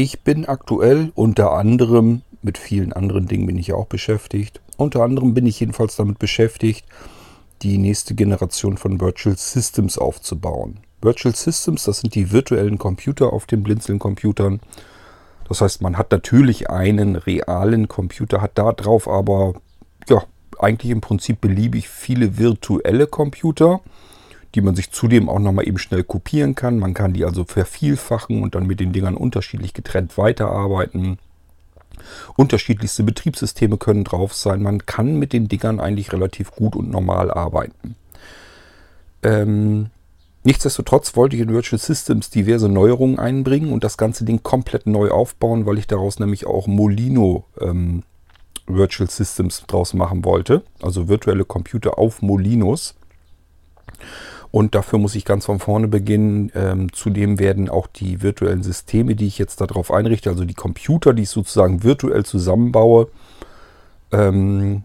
Ich bin aktuell unter anderem, mit vielen anderen Dingen bin ich ja auch beschäftigt, unter anderem bin ich jedenfalls damit beschäftigt, die nächste Generation von Virtual Systems aufzubauen. Virtual Systems, das sind die virtuellen Computer auf den Blinzeln-Computern. Das heißt, man hat natürlich einen realen Computer, hat da drauf aber ja, eigentlich im Prinzip beliebig viele virtuelle Computer die man sich zudem auch nochmal eben schnell kopieren kann. Man kann die also vervielfachen und dann mit den Dingern unterschiedlich getrennt weiterarbeiten. Unterschiedlichste Betriebssysteme können drauf sein. Man kann mit den Dingern eigentlich relativ gut und normal arbeiten. Ähm, nichtsdestotrotz wollte ich in Virtual Systems diverse Neuerungen einbringen und das ganze Ding komplett neu aufbauen, weil ich daraus nämlich auch Molino ähm, Virtual Systems draus machen wollte. Also virtuelle Computer auf Molinos. Und dafür muss ich ganz von vorne beginnen. Ähm, zudem werden auch die virtuellen Systeme, die ich jetzt darauf einrichte, also die Computer, die ich sozusagen virtuell zusammenbaue, ähm,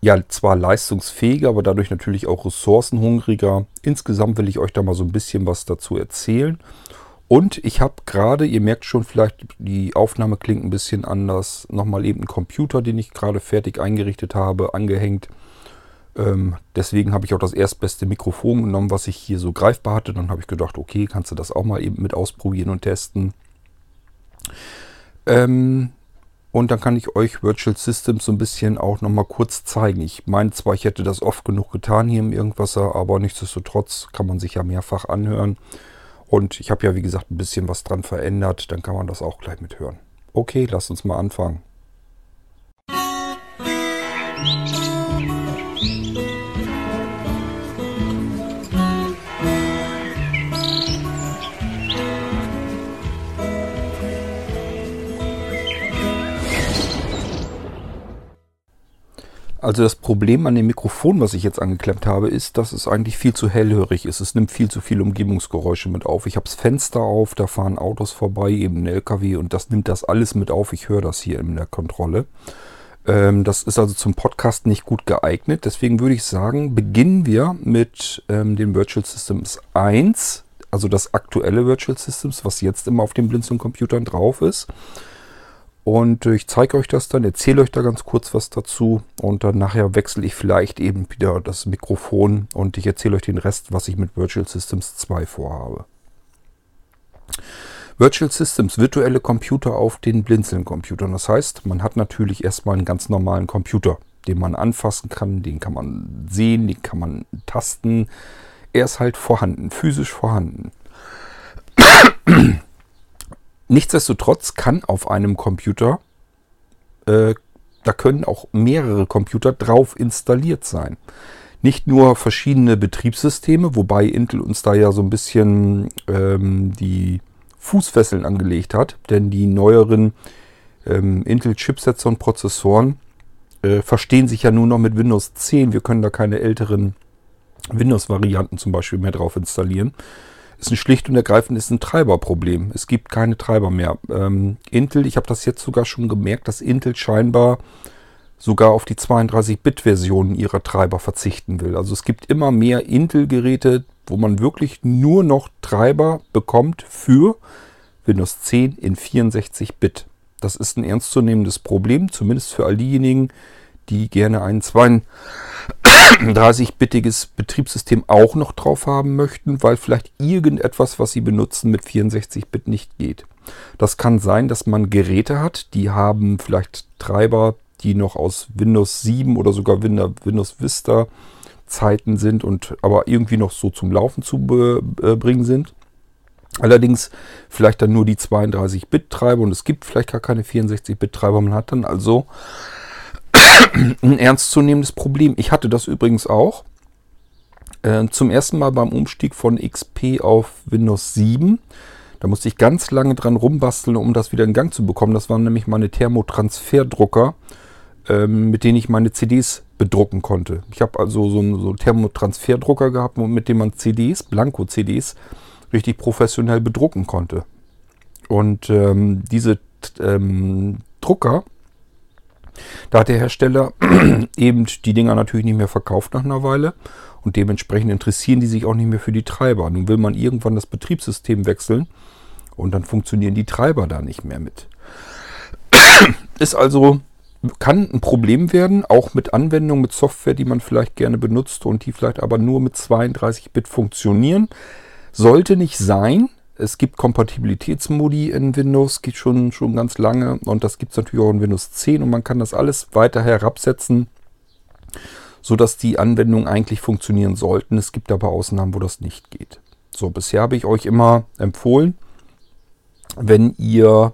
ja zwar leistungsfähiger, aber dadurch natürlich auch ressourcenhungriger. Insgesamt will ich euch da mal so ein bisschen was dazu erzählen. Und ich habe gerade, ihr merkt schon vielleicht, die Aufnahme klingt ein bisschen anders, nochmal eben einen Computer, den ich gerade fertig eingerichtet habe, angehängt. Ähm, deswegen habe ich auch das erstbeste Mikrofon genommen, was ich hier so greifbar hatte. Dann habe ich gedacht, okay, kannst du das auch mal eben mit ausprobieren und testen. Ähm, und dann kann ich euch Virtual Systems so ein bisschen auch nochmal kurz zeigen. Ich meine zwar, ich hätte das oft genug getan hier im Irgendwasser, aber nichtsdestotrotz kann man sich ja mehrfach anhören. Und ich habe ja, wie gesagt, ein bisschen was dran verändert. Dann kann man das auch gleich mithören. Okay, lasst uns mal anfangen. Also das Problem an dem Mikrofon, was ich jetzt angeklemmt habe, ist, dass es eigentlich viel zu hellhörig ist. Es nimmt viel zu viele Umgebungsgeräusche mit auf. Ich habe das Fenster auf, da fahren Autos vorbei, eben ein LKW und das nimmt das alles mit auf. Ich höre das hier in der Kontrolle. Ähm, das ist also zum Podcast nicht gut geeignet. Deswegen würde ich sagen, beginnen wir mit ähm, dem Virtual Systems 1, also das aktuelle Virtual Systems, was jetzt immer auf den Blinzeln-Computern drauf ist. Und ich zeige euch das dann, erzähle euch da ganz kurz was dazu und dann nachher wechsle ich vielleicht eben wieder das Mikrofon und ich erzähle euch den Rest, was ich mit Virtual Systems 2 vorhabe. Virtual Systems, virtuelle Computer auf den Blinzeln-Computern. Das heißt, man hat natürlich erstmal einen ganz normalen Computer, den man anfassen kann, den kann man sehen, den kann man tasten. Er ist halt vorhanden, physisch vorhanden. Nichtsdestotrotz kann auf einem Computer, äh, da können auch mehrere Computer drauf installiert sein. Nicht nur verschiedene Betriebssysteme, wobei Intel uns da ja so ein bisschen ähm, die Fußfesseln angelegt hat, denn die neueren ähm, Intel-Chipsets und Prozessoren äh, verstehen sich ja nur noch mit Windows 10. Wir können da keine älteren Windows-Varianten zum Beispiel mehr drauf installieren ist ein schlicht und ergreifend ist ein Treiberproblem. Es gibt keine Treiber mehr. Ähm, Intel, ich habe das jetzt sogar schon gemerkt, dass Intel scheinbar sogar auf die 32-Bit-Versionen ihrer Treiber verzichten will. Also es gibt immer mehr Intel-Geräte, wo man wirklich nur noch Treiber bekommt für Windows 10 in 64-Bit. Das ist ein ernstzunehmendes Problem, zumindest für all diejenigen, die gerne einen 32-bittiges Betriebssystem auch noch drauf haben möchten, weil vielleicht irgendetwas, was sie benutzen, mit 64-Bit nicht geht. Das kann sein, dass man Geräte hat, die haben vielleicht Treiber, die noch aus Windows 7 oder sogar Windows Vista Zeiten sind und aber irgendwie noch so zum Laufen zu äh, bringen sind. Allerdings vielleicht dann nur die 32-Bit-Treiber und es gibt vielleicht gar keine 64-Bit-Treiber. Man hat dann also ein ernstzunehmendes Problem. Ich hatte das übrigens auch. Äh, zum ersten Mal beim Umstieg von XP auf Windows 7. Da musste ich ganz lange dran rumbasteln, um das wieder in Gang zu bekommen. Das waren nämlich meine Thermotransferdrucker, ähm, mit denen ich meine CDs bedrucken konnte. Ich habe also so einen so Thermotransferdrucker gehabt, mit dem man CDs, Blanko-CDs, richtig professionell bedrucken konnte. Und ähm, diese ähm, Drucker da hat der Hersteller eben die Dinger natürlich nicht mehr verkauft nach einer Weile und dementsprechend interessieren die sich auch nicht mehr für die Treiber. Nun will man irgendwann das Betriebssystem wechseln Und dann funktionieren die Treiber da nicht mehr mit. Ist also, kann ein Problem werden, auch mit Anwendungen, mit Software, die man vielleicht gerne benutzt und die vielleicht aber nur mit 32-Bit funktionieren. Sollte nicht sein. Es gibt Kompatibilitätsmodi in Windows, geht schon, schon ganz lange und das gibt es natürlich auch in Windows 10 und man kann das alles weiter herabsetzen, sodass die Anwendungen eigentlich funktionieren sollten. Es gibt aber Ausnahmen, wo das nicht geht. So, bisher habe ich euch immer empfohlen, wenn ihr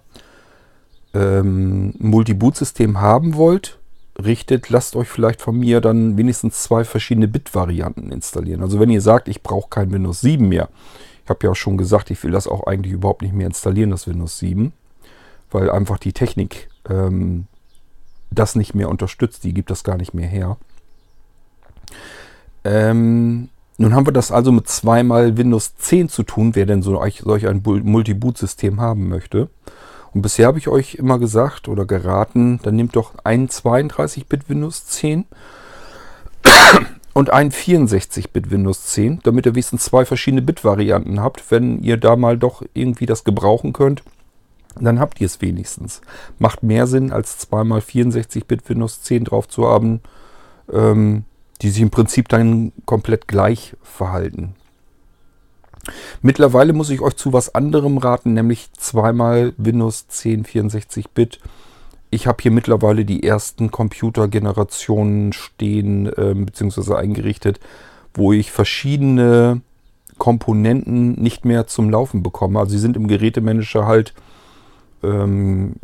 ähm, Multi-Boot-System haben wollt, richtet, lasst euch vielleicht von mir dann wenigstens zwei verschiedene Bit-Varianten installieren. Also wenn ihr sagt, ich brauche kein Windows 7 mehr. Habe ja schon gesagt, ich will das auch eigentlich überhaupt nicht mehr installieren, das Windows 7. Weil einfach die Technik ähm, das nicht mehr unterstützt. Die gibt das gar nicht mehr her. Ähm, nun haben wir das also mit zweimal Windows 10 zu tun, wer denn so solch ein Multi-Boot-System haben möchte. Und bisher habe ich euch immer gesagt oder geraten, dann nehmt doch ein 32-Bit Windows 10 und ein 64-Bit Windows 10, damit ihr wenigstens zwei verschiedene Bit-Varianten habt. Wenn ihr da mal doch irgendwie das gebrauchen könnt, dann habt ihr es wenigstens. Macht mehr Sinn, als zweimal 64-Bit Windows 10 drauf zu haben. Ähm, die sich im Prinzip dann komplett gleich verhalten. Mittlerweile muss ich euch zu was anderem raten, nämlich zweimal Windows 10 64-Bit. Ich habe hier mittlerweile die ersten Computergenerationen stehen äh, bzw. eingerichtet, wo ich verschiedene Komponenten nicht mehr zum Laufen bekomme. Also sie sind im Gerätemanager halt ähm,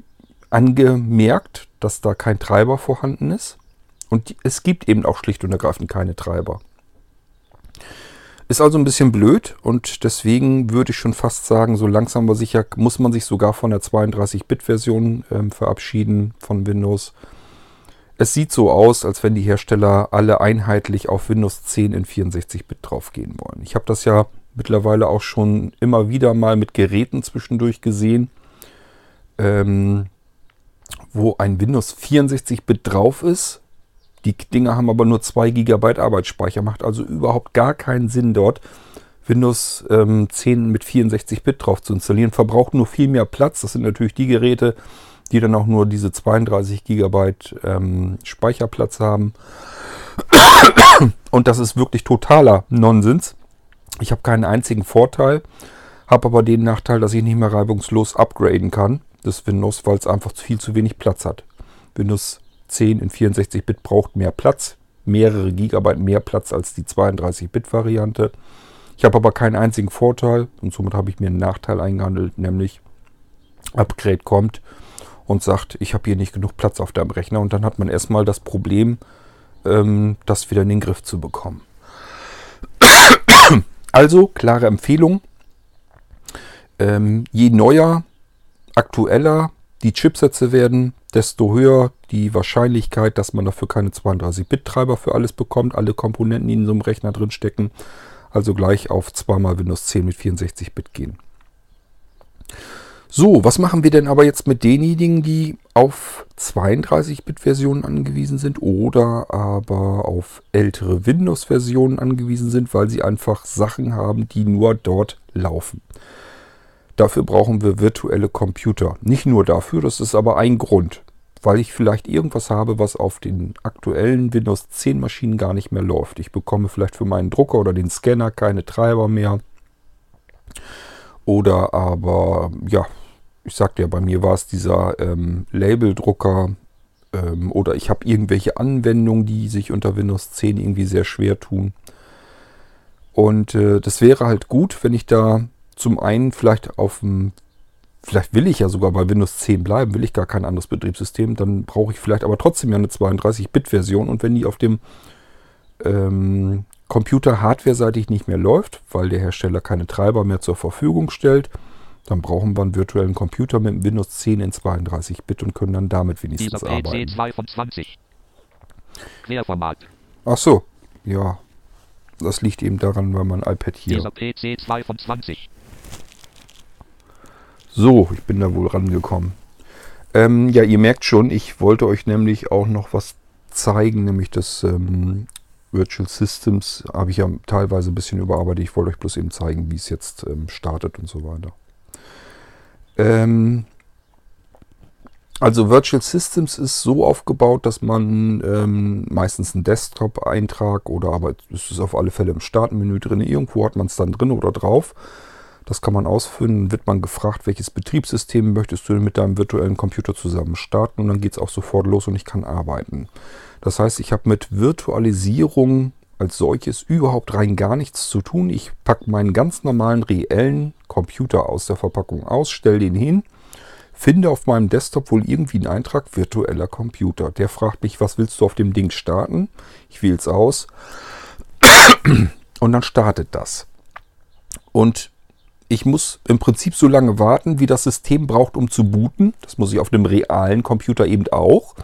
angemerkt, dass da kein Treiber vorhanden ist. Und es gibt eben auch schlicht und ergreifend keine Treiber. Ist also ein bisschen blöd und deswegen würde ich schon fast sagen, so langsam aber sicher muss man sich sogar von der 32-Bit-Version ähm, verabschieden von Windows. Es sieht so aus, als wenn die Hersteller alle einheitlich auf Windows 10 in 64-Bit draufgehen wollen. Ich habe das ja mittlerweile auch schon immer wieder mal mit Geräten zwischendurch gesehen, ähm, wo ein Windows 64-Bit drauf ist die Dinger haben aber nur 2 GB Arbeitsspeicher. Macht also überhaupt gar keinen Sinn dort, Windows ähm, 10 mit 64-Bit drauf zu installieren. Verbraucht nur viel mehr Platz. Das sind natürlich die Geräte, die dann auch nur diese 32 GB ähm, Speicherplatz haben. Und das ist wirklich totaler Nonsens. Ich habe keinen einzigen Vorteil, habe aber den Nachteil, dass ich nicht mehr reibungslos upgraden kann, das Windows, weil es einfach viel zu wenig Platz hat. Windows 10 in 64-Bit braucht mehr Platz, mehrere Gigabyte mehr Platz als die 32-Bit-Variante. Ich habe aber keinen einzigen Vorteil und somit habe ich mir einen Nachteil eingehandelt, nämlich Upgrade kommt und sagt, ich habe hier nicht genug Platz auf deinem Rechner und dann hat man erstmal das Problem, ähm, das wieder in den Griff zu bekommen. Also, klare Empfehlung. Ähm, je neuer, aktueller die Chipsätze werden, desto höher die Wahrscheinlichkeit, dass man dafür keine 32-Bit-Treiber für alles bekommt, alle Komponenten, die in so einem Rechner drin stecken. Also gleich auf zweimal Windows 10 mit 64-Bit gehen. So, was machen wir denn aber jetzt mit denjenigen, die auf 32-Bit-Versionen angewiesen sind oder aber auf ältere Windows-Versionen angewiesen sind, weil sie einfach Sachen haben, die nur dort laufen? Dafür brauchen wir virtuelle Computer. Nicht nur dafür, das ist aber ein Grund, weil ich vielleicht irgendwas habe, was auf den aktuellen Windows 10 Maschinen gar nicht mehr läuft. Ich bekomme vielleicht für meinen Drucker oder den Scanner keine Treiber mehr. Oder aber, ja, ich sagte ja, bei mir war es dieser ähm, Labeldrucker ähm, oder ich habe irgendwelche Anwendungen, die sich unter Windows 10 irgendwie sehr schwer tun. Und äh, das wäre halt gut, wenn ich da zum einen vielleicht auf dem, vielleicht will ich ja sogar bei Windows 10 bleiben, will ich gar kein anderes Betriebssystem, dann brauche ich vielleicht aber trotzdem ja eine 32-Bit-Version und wenn die auf dem ähm, Computer hardware-seitig nicht mehr läuft, weil der Hersteller keine Treiber mehr zur Verfügung stellt, dann brauchen wir einen virtuellen Computer mit Windows 10 in 32-Bit und können dann damit wenigstens arbeiten. 2 von 20. Querformat. Ach so, ja. Das liegt eben daran, weil mein iPad hier. Dieser PC 2 von 20. So, ich bin da wohl rangekommen. Ähm, ja, ihr merkt schon, ich wollte euch nämlich auch noch was zeigen, nämlich das ähm, Virtual Systems habe ich ja teilweise ein bisschen überarbeitet. Ich wollte euch bloß eben zeigen, wie es jetzt ähm, startet und so weiter. Ähm, also Virtual Systems ist so aufgebaut, dass man ähm, meistens einen Desktop-Eintrag oder aber es ist auf alle Fälle im Startmenü drin. Irgendwo hat man es dann drin oder drauf. Das kann man ausfüllen. Dann wird man gefragt, welches Betriebssystem möchtest du mit deinem virtuellen Computer zusammen starten. Und dann geht es auch sofort los und ich kann arbeiten. Das heißt, ich habe mit Virtualisierung als solches überhaupt rein gar nichts zu tun. Ich packe meinen ganz normalen reellen Computer aus der Verpackung aus, stelle den hin finde auf meinem Desktop wohl irgendwie einen Eintrag virtueller Computer. Der fragt mich, was willst du auf dem Ding starten? Ich wähle es aus und dann startet das. Und ich muss im Prinzip so lange warten, wie das System braucht, um zu booten. Das muss ich auf einem realen Computer eben auch.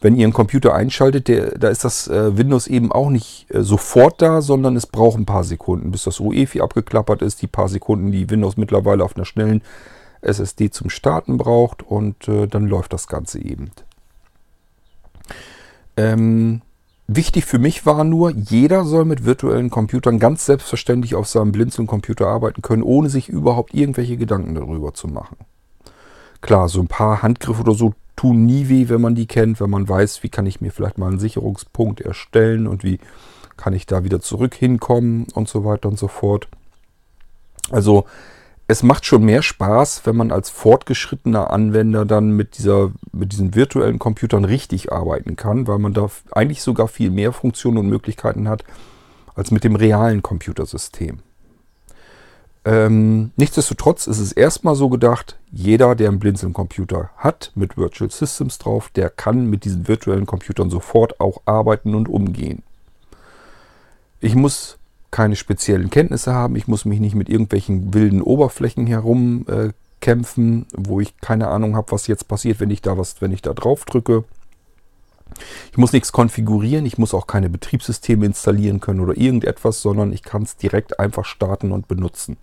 Wenn ihr einen Computer einschaltet, der, da ist das äh, Windows eben auch nicht äh, sofort da, sondern es braucht ein paar Sekunden, bis das UEFI abgeklappert ist. Die paar Sekunden, die Windows mittlerweile auf einer schnellen SSD zum Starten braucht und äh, dann läuft das Ganze eben. Ähm, wichtig für mich war nur, jeder soll mit virtuellen Computern ganz selbstverständlich auf seinem Blinzeln-Computer arbeiten können, ohne sich überhaupt irgendwelche Gedanken darüber zu machen. Klar, so ein paar Handgriffe oder so tun nie weh, wenn man die kennt, wenn man weiß, wie kann ich mir vielleicht mal einen Sicherungspunkt erstellen und wie kann ich da wieder zurück hinkommen und so weiter und so fort. Also es macht schon mehr Spaß, wenn man als fortgeschrittener Anwender dann mit, dieser, mit diesen virtuellen Computern richtig arbeiten kann, weil man da eigentlich sogar viel mehr Funktionen und Möglichkeiten hat als mit dem realen Computersystem. Ähm, nichtsdestotrotz ist es erstmal so gedacht, jeder, der einen Blinzeln-Computer hat mit Virtual Systems drauf, der kann mit diesen virtuellen Computern sofort auch arbeiten und umgehen. Ich muss keine speziellen Kenntnisse haben. Ich muss mich nicht mit irgendwelchen wilden Oberflächen herumkämpfen, äh, wo ich keine Ahnung habe, was jetzt passiert, wenn ich da was, wenn ich da drauf drücke. Ich muss nichts konfigurieren, ich muss auch keine Betriebssysteme installieren können oder irgendetwas, sondern ich kann es direkt einfach starten und benutzen.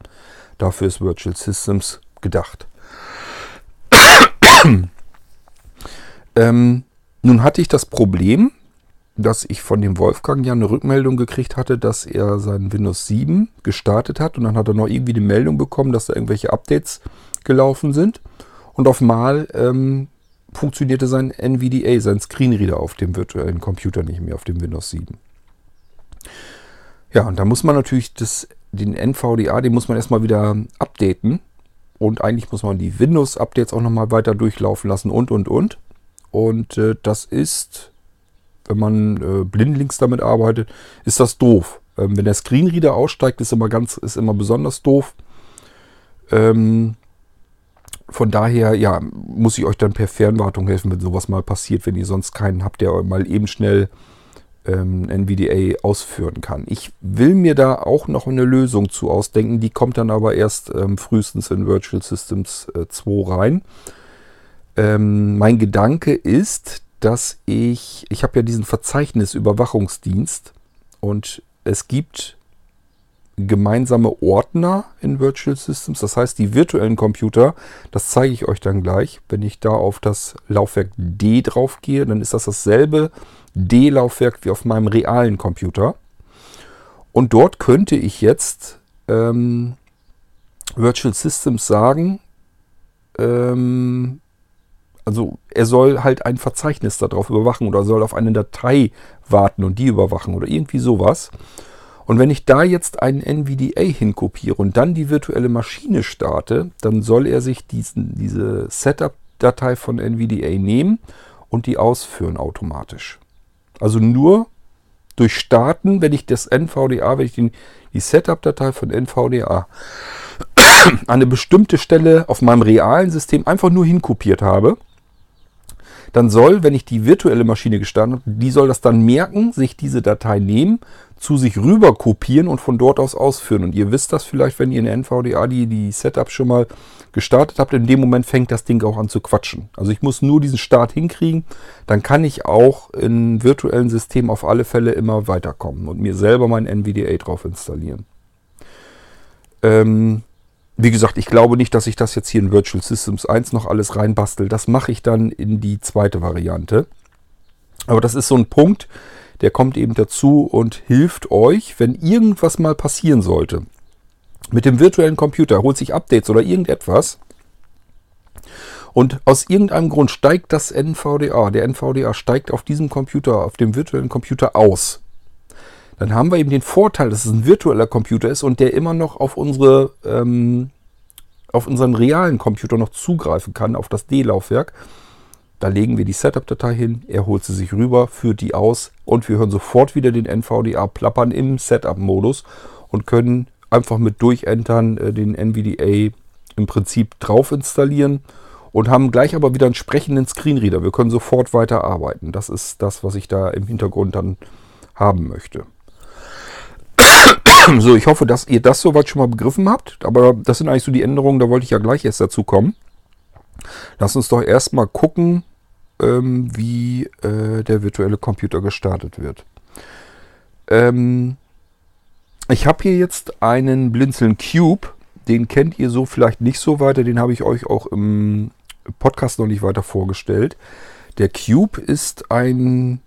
Dafür ist Virtual Systems gedacht. ähm, nun hatte ich das Problem, dass ich von dem Wolfgang ja eine Rückmeldung gekriegt hatte, dass er sein Windows 7 gestartet hat und dann hat er noch irgendwie die Meldung bekommen, dass da irgendwelche Updates gelaufen sind und auf Mal ähm, funktionierte sein NVDA, sein Screenreader auf dem virtuellen Computer nicht mehr, auf dem Windows 7. Ja, und da muss man natürlich das, den NVDA, den muss man erstmal wieder updaten und eigentlich muss man die Windows-Updates auch nochmal weiter durchlaufen lassen und und und. Und äh, das ist wenn man äh, blindlings damit arbeitet, ist das doof. Ähm, wenn der Screenreader aussteigt, ist immer ganz, ist immer besonders doof. Ähm, von daher, ja, muss ich euch dann per Fernwartung helfen, wenn sowas mal passiert, wenn ihr sonst keinen habt, der mal eben schnell ähm, NVDA ausführen kann. Ich will mir da auch noch eine Lösung zu ausdenken, die kommt dann aber erst ähm, frühestens in Virtual Systems äh, 2 rein. Ähm, mein Gedanke ist, dass ich, ich habe ja diesen Verzeichnisüberwachungsdienst und es gibt gemeinsame Ordner in Virtual Systems. Das heißt, die virtuellen Computer, das zeige ich euch dann gleich. Wenn ich da auf das Laufwerk D drauf gehe, dann ist das dasselbe D-Laufwerk wie auf meinem realen Computer. Und dort könnte ich jetzt ähm, Virtual Systems sagen, ähm, also er soll halt ein Verzeichnis darauf überwachen oder soll auf eine Datei warten und die überwachen oder irgendwie sowas. Und wenn ich da jetzt einen NVDA hinkopiere und dann die virtuelle Maschine starte, dann soll er sich diesen, diese Setup-Datei von NVDA nehmen und die ausführen automatisch. Also nur durch Starten, wenn ich das NVDA, wenn ich den, die Setup-Datei von NVDA an eine bestimmte Stelle auf meinem realen System einfach nur hinkopiert habe, dann soll, wenn ich die virtuelle Maschine gestartet habe, die soll das dann merken, sich diese Datei nehmen, zu sich rüber kopieren und von dort aus ausführen. Und ihr wisst das vielleicht, wenn ihr in der NVDA die, die Setup schon mal gestartet habt, in dem Moment fängt das Ding auch an zu quatschen. Also ich muss nur diesen Start hinkriegen, dann kann ich auch in virtuellen Systemen auf alle Fälle immer weiterkommen und mir selber mein NVDA drauf installieren. Ähm, wie gesagt, ich glaube nicht, dass ich das jetzt hier in Virtual Systems 1 noch alles reinbastel. Das mache ich dann in die zweite Variante. Aber das ist so ein Punkt, der kommt eben dazu und hilft euch, wenn irgendwas mal passieren sollte. Mit dem virtuellen Computer holt sich Updates oder irgendetwas. Und aus irgendeinem Grund steigt das NVDA, der NVDA steigt auf diesem Computer, auf dem virtuellen Computer aus. Dann haben wir eben den Vorteil, dass es ein virtueller Computer ist und der immer noch auf unsere, ähm, auf unseren realen Computer noch zugreifen kann, auf das D-Laufwerk. Da legen wir die Setup-Datei hin, er holt sie sich rüber, führt die aus und wir hören sofort wieder den NVDA plappern im Setup-Modus und können einfach mit Durchentern äh, den NVDA im Prinzip drauf installieren und haben gleich aber wieder einen sprechenden Screenreader. Wir können sofort weiter arbeiten. Das ist das, was ich da im Hintergrund dann haben möchte. So, ich hoffe, dass ihr das soweit schon mal begriffen habt. Aber das sind eigentlich so die Änderungen, da wollte ich ja gleich erst dazu kommen. Lass uns doch erstmal gucken, ähm, wie äh, der virtuelle Computer gestartet wird. Ähm, ich habe hier jetzt einen Blinzeln Cube. Den kennt ihr so vielleicht nicht so weiter. Den habe ich euch auch im Podcast noch nicht weiter vorgestellt. Der Cube ist ein,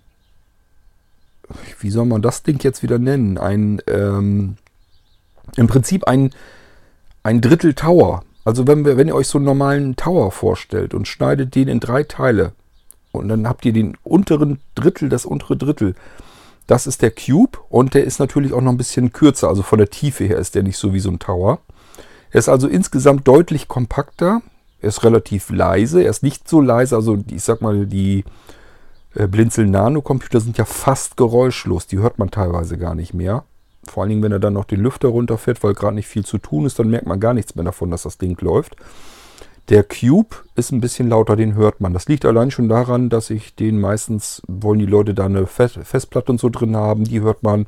wie soll man das Ding jetzt wieder nennen? Ein, ähm, im Prinzip ein, ein Drittel Tower. Also wenn, wir, wenn ihr euch so einen normalen Tower vorstellt und schneidet den in drei Teile und dann habt ihr den unteren Drittel, das untere Drittel. Das ist der Cube und der ist natürlich auch noch ein bisschen kürzer. Also von der Tiefe her ist der nicht so wie so ein Tower. Er ist also insgesamt deutlich kompakter. Er ist relativ leise. Er ist nicht so leise. Also ich sag mal, die äh, Blinzel Nano Computer sind ja fast geräuschlos. Die hört man teilweise gar nicht mehr. Vor allen Dingen, wenn er dann noch den Lüfter runterfährt, weil gerade nicht viel zu tun ist, dann merkt man gar nichts mehr davon, dass das Ding läuft. Der Cube ist ein bisschen lauter, den hört man. Das liegt allein schon daran, dass ich den meistens, wollen die Leute da eine Festplatte und so drin haben, die hört man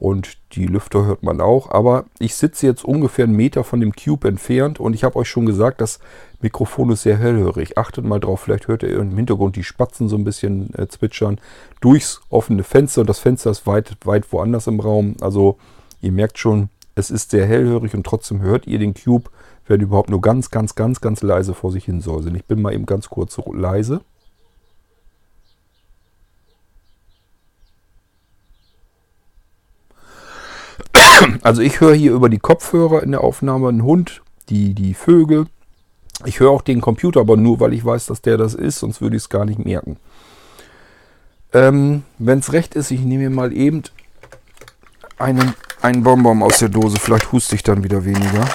und die Lüfter hört man auch. Aber ich sitze jetzt ungefähr einen Meter von dem Cube entfernt und ich habe euch schon gesagt, das Mikrofon ist sehr hellhörig. Achtet mal drauf, vielleicht hört ihr im Hintergrund die Spatzen so ein bisschen äh, zwitschern durchs offene Fenster und das Fenster ist weit, weit woanders im Raum. Also ihr merkt schon, es ist sehr hellhörig und trotzdem hört ihr den Cube wenn überhaupt nur ganz, ganz, ganz, ganz leise vor sich hin säuseln. Ich bin mal eben ganz kurz leise. Also ich höre hier über die Kopfhörer in der Aufnahme einen Hund, die, die Vögel. Ich höre auch den Computer, aber nur, weil ich weiß, dass der das ist, sonst würde ich es gar nicht merken. Ähm, Wenn es recht ist, ich nehme mir mal eben einen, einen Bonbon aus der Dose. Vielleicht huste ich dann wieder weniger.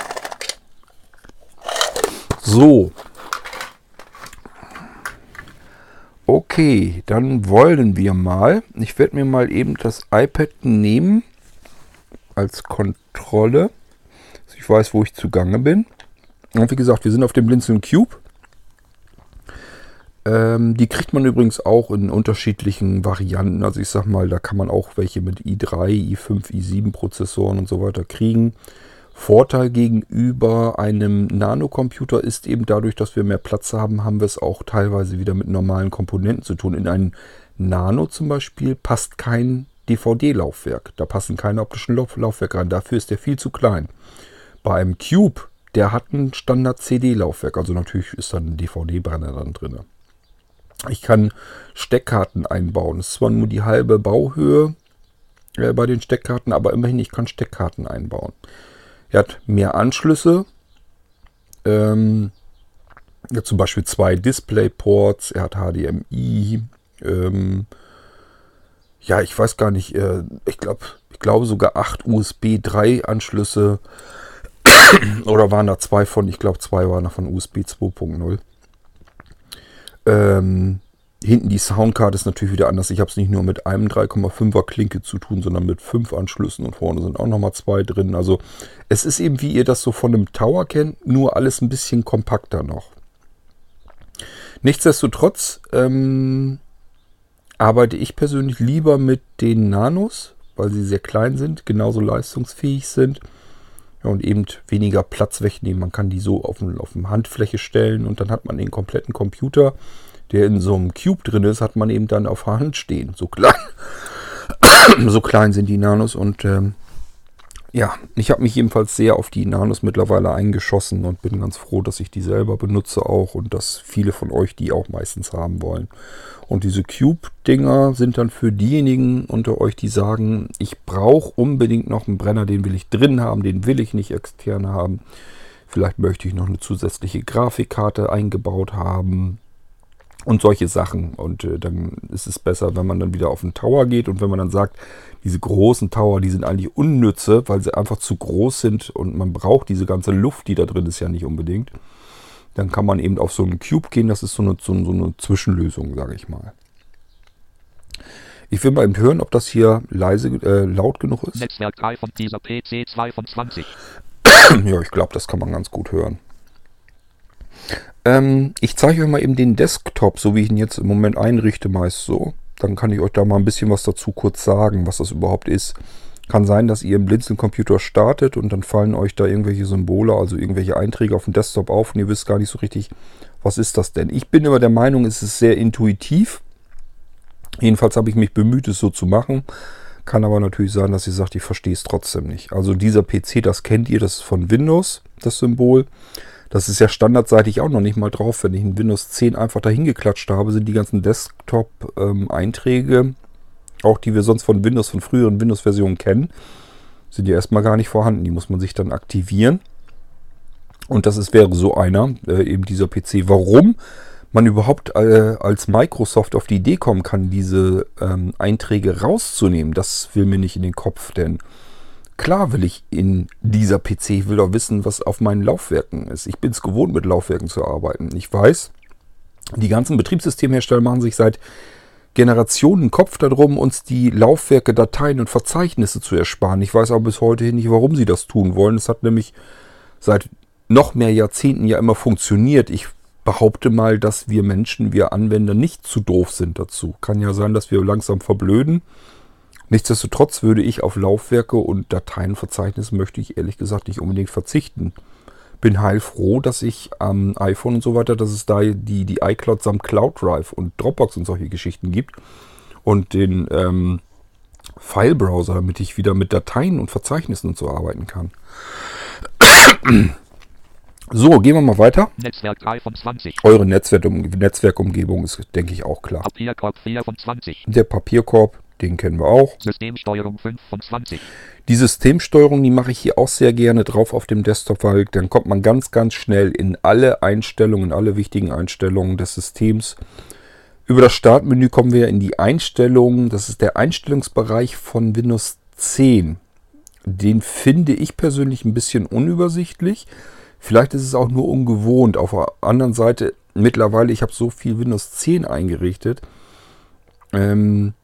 So. Okay, dann wollen wir mal. Ich werde mir mal eben das iPad nehmen als Kontrolle. Dass ich weiß, wo ich zugange bin. Und wie gesagt, wir sind auf dem Blinzeln Cube. Ähm, die kriegt man übrigens auch in unterschiedlichen Varianten. Also ich sag mal, da kann man auch welche mit i3, i5, i7 Prozessoren und so weiter kriegen. Vorteil gegenüber einem Nanocomputer ist eben dadurch, dass wir mehr Platz haben, haben wir es auch teilweise wieder mit normalen Komponenten zu tun. In einem Nano zum Beispiel passt kein DVD-Laufwerk. Da passen keine optischen Lauf Laufwerke rein. Dafür ist der viel zu klein. Bei einem Cube, der hat ein Standard-CD-Laufwerk. Also natürlich ist da ein DVD-Brenner dann drin. Ich kann Steckkarten einbauen. Das ist zwar nur die halbe Bauhöhe äh, bei den Steckkarten, aber immerhin, ich kann Steckkarten einbauen. Er hat mehr Anschlüsse. Ähm, ja, zum Beispiel zwei Displayports. Er hat HDMI. Ähm, ja, ich weiß gar nicht. Äh, ich glaube, ich glaube sogar acht USB 3 Anschlüsse. Oder waren da zwei von? Ich glaube, zwei waren da von USB 2.0. Ähm, Hinten die Soundcard ist natürlich wieder anders. Ich habe es nicht nur mit einem 3,5er Klinke zu tun, sondern mit fünf Anschlüssen und vorne sind auch nochmal zwei drin. Also es ist eben, wie ihr das so von einem Tower kennt, nur alles ein bisschen kompakter noch. Nichtsdestotrotz ähm, arbeite ich persönlich lieber mit den Nanos, weil sie sehr klein sind, genauso leistungsfähig sind ja, und eben weniger Platz wegnehmen. Man kann die so auf, auf eine Handfläche stellen und dann hat man den kompletten Computer der in so einem Cube drin ist, hat man eben dann auf der Hand stehen. So klein, so klein sind die Nanos und ähm, ja, ich habe mich jedenfalls sehr auf die Nanos mittlerweile eingeschossen und bin ganz froh, dass ich die selber benutze auch und dass viele von euch die auch meistens haben wollen. Und diese Cube-Dinger sind dann für diejenigen unter euch, die sagen, ich brauche unbedingt noch einen Brenner, den will ich drin haben, den will ich nicht extern haben. Vielleicht möchte ich noch eine zusätzliche Grafikkarte eingebaut haben und solche Sachen. Und äh, dann ist es besser, wenn man dann wieder auf den Tower geht und wenn man dann sagt, diese großen Tower, die sind eigentlich unnütze, weil sie einfach zu groß sind und man braucht diese ganze Luft, die da drin ist, ja nicht unbedingt. Dann kann man eben auf so einen Cube gehen. Das ist so eine, so, so eine Zwischenlösung, sage ich mal. Ich will mal eben hören, ob das hier leise, äh, laut genug ist. Netzwerk 3 von dieser PC 2 von 20. ja, ich glaube, das kann man ganz gut hören. Ähm, ich zeige euch mal eben den Desktop, so wie ich ihn jetzt im Moment einrichte, meist so. Dann kann ich euch da mal ein bisschen was dazu kurz sagen, was das überhaupt ist. Kann sein, dass ihr einen Blinzeln-Computer startet und dann fallen euch da irgendwelche Symbole, also irgendwelche Einträge auf dem Desktop auf und ihr wisst gar nicht so richtig, was ist das denn. Ich bin immer der Meinung, es ist sehr intuitiv. Jedenfalls habe ich mich bemüht, es so zu machen. Kann aber natürlich sein, dass ihr sagt, ich verstehe es trotzdem nicht. Also dieser PC, das kennt ihr, das ist von Windows, das Symbol. Das ist ja standardseitig auch noch nicht mal drauf. Wenn ich ein Windows 10 einfach dahin geklatscht habe, sind die ganzen Desktop-Einträge, auch die wir sonst von Windows, von früheren Windows-Versionen kennen, sind ja erstmal gar nicht vorhanden. Die muss man sich dann aktivieren. Und das ist, wäre so einer, äh, eben dieser PC. Warum man überhaupt äh, als Microsoft auf die Idee kommen kann, diese ähm, Einträge rauszunehmen, das will mir nicht in den Kopf, denn Klar will ich in dieser PC, ich will doch wissen, was auf meinen Laufwerken ist. Ich bin es gewohnt, mit Laufwerken zu arbeiten. Ich weiß, die ganzen Betriebssystemhersteller machen sich seit Generationen Kopf darum, uns die Laufwerke, Dateien und Verzeichnisse zu ersparen. Ich weiß aber bis heute nicht, warum sie das tun wollen. Es hat nämlich seit noch mehr Jahrzehnten ja immer funktioniert. Ich behaupte mal, dass wir Menschen, wir Anwender nicht zu doof sind dazu. Kann ja sein, dass wir langsam verblöden Nichtsdestotrotz würde ich auf Laufwerke und Dateienverzeichnisse möchte ich ehrlich gesagt nicht unbedingt verzichten. Bin heilfroh, dass ich am iPhone und so weiter, dass es da die, die iCloud samt Cloud Drive und Dropbox und solche Geschichten gibt. Und den ähm, File-Browser, damit ich wieder mit Dateien und Verzeichnissen und so arbeiten kann. So, gehen wir mal weiter. Netzwerk 3 von 20. Eure Netzwerkum Netzwerkumgebung ist, denke ich, auch klar. Papierkorb 4 von 20. Der Papierkorb den kennen wir auch. Systemsteuerung 5 von 20. Die Systemsteuerung, die mache ich hier auch sehr gerne drauf auf dem Desktop, weil dann kommt man ganz, ganz schnell in alle Einstellungen, alle wichtigen Einstellungen des Systems. Über das Startmenü kommen wir in die Einstellungen. Das ist der Einstellungsbereich von Windows 10. Den finde ich persönlich ein bisschen unübersichtlich. Vielleicht ist es auch nur ungewohnt. Auf der anderen Seite, mittlerweile, ich habe so viel Windows 10 eingerichtet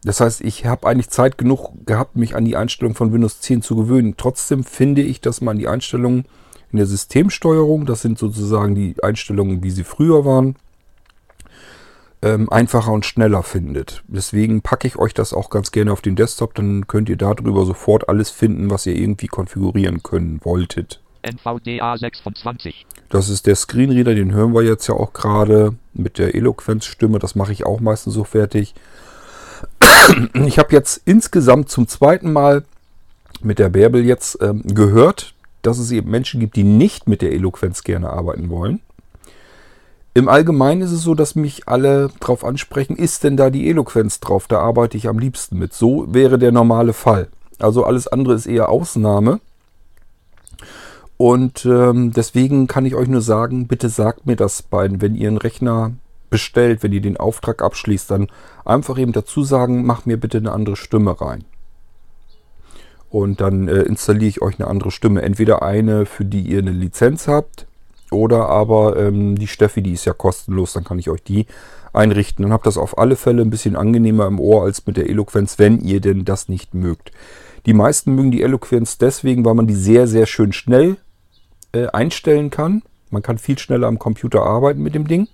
das heißt, ich habe eigentlich Zeit genug gehabt, mich an die Einstellung von Windows 10 zu gewöhnen. Trotzdem finde ich, dass man die Einstellungen in der Systemsteuerung, das sind sozusagen die Einstellungen, wie sie früher waren, ähm, einfacher und schneller findet. Deswegen packe ich euch das auch ganz gerne auf den Desktop, dann könnt ihr darüber sofort alles finden, was ihr irgendwie konfigurieren können wolltet. NVDA 6 von 20. Das ist der Screenreader, den hören wir jetzt ja auch gerade mit der Eloquenzstimme. Das mache ich auch meistens so fertig. Ich habe jetzt insgesamt zum zweiten Mal mit der Bärbel jetzt ähm, gehört, dass es eben Menschen gibt, die nicht mit der Eloquenz gerne arbeiten wollen. Im Allgemeinen ist es so, dass mich alle darauf ansprechen, ist denn da die Eloquenz drauf? Da arbeite ich am liebsten mit. So wäre der normale Fall. Also alles andere ist eher Ausnahme. Und ähm, deswegen kann ich euch nur sagen, bitte sagt mir das beiden, wenn ihr einen Rechner bestellt, wenn ihr den Auftrag abschließt, dann einfach eben dazu sagen, mach mir bitte eine andere Stimme rein. Und dann äh, installiere ich euch eine andere Stimme. Entweder eine, für die ihr eine Lizenz habt, oder aber ähm, die Steffi, die ist ja kostenlos, dann kann ich euch die einrichten. Dann habt das auf alle Fälle ein bisschen angenehmer im Ohr als mit der Eloquenz, wenn ihr denn das nicht mögt. Die meisten mögen die Eloquenz deswegen, weil man die sehr, sehr schön schnell äh, einstellen kann. Man kann viel schneller am Computer arbeiten mit dem Ding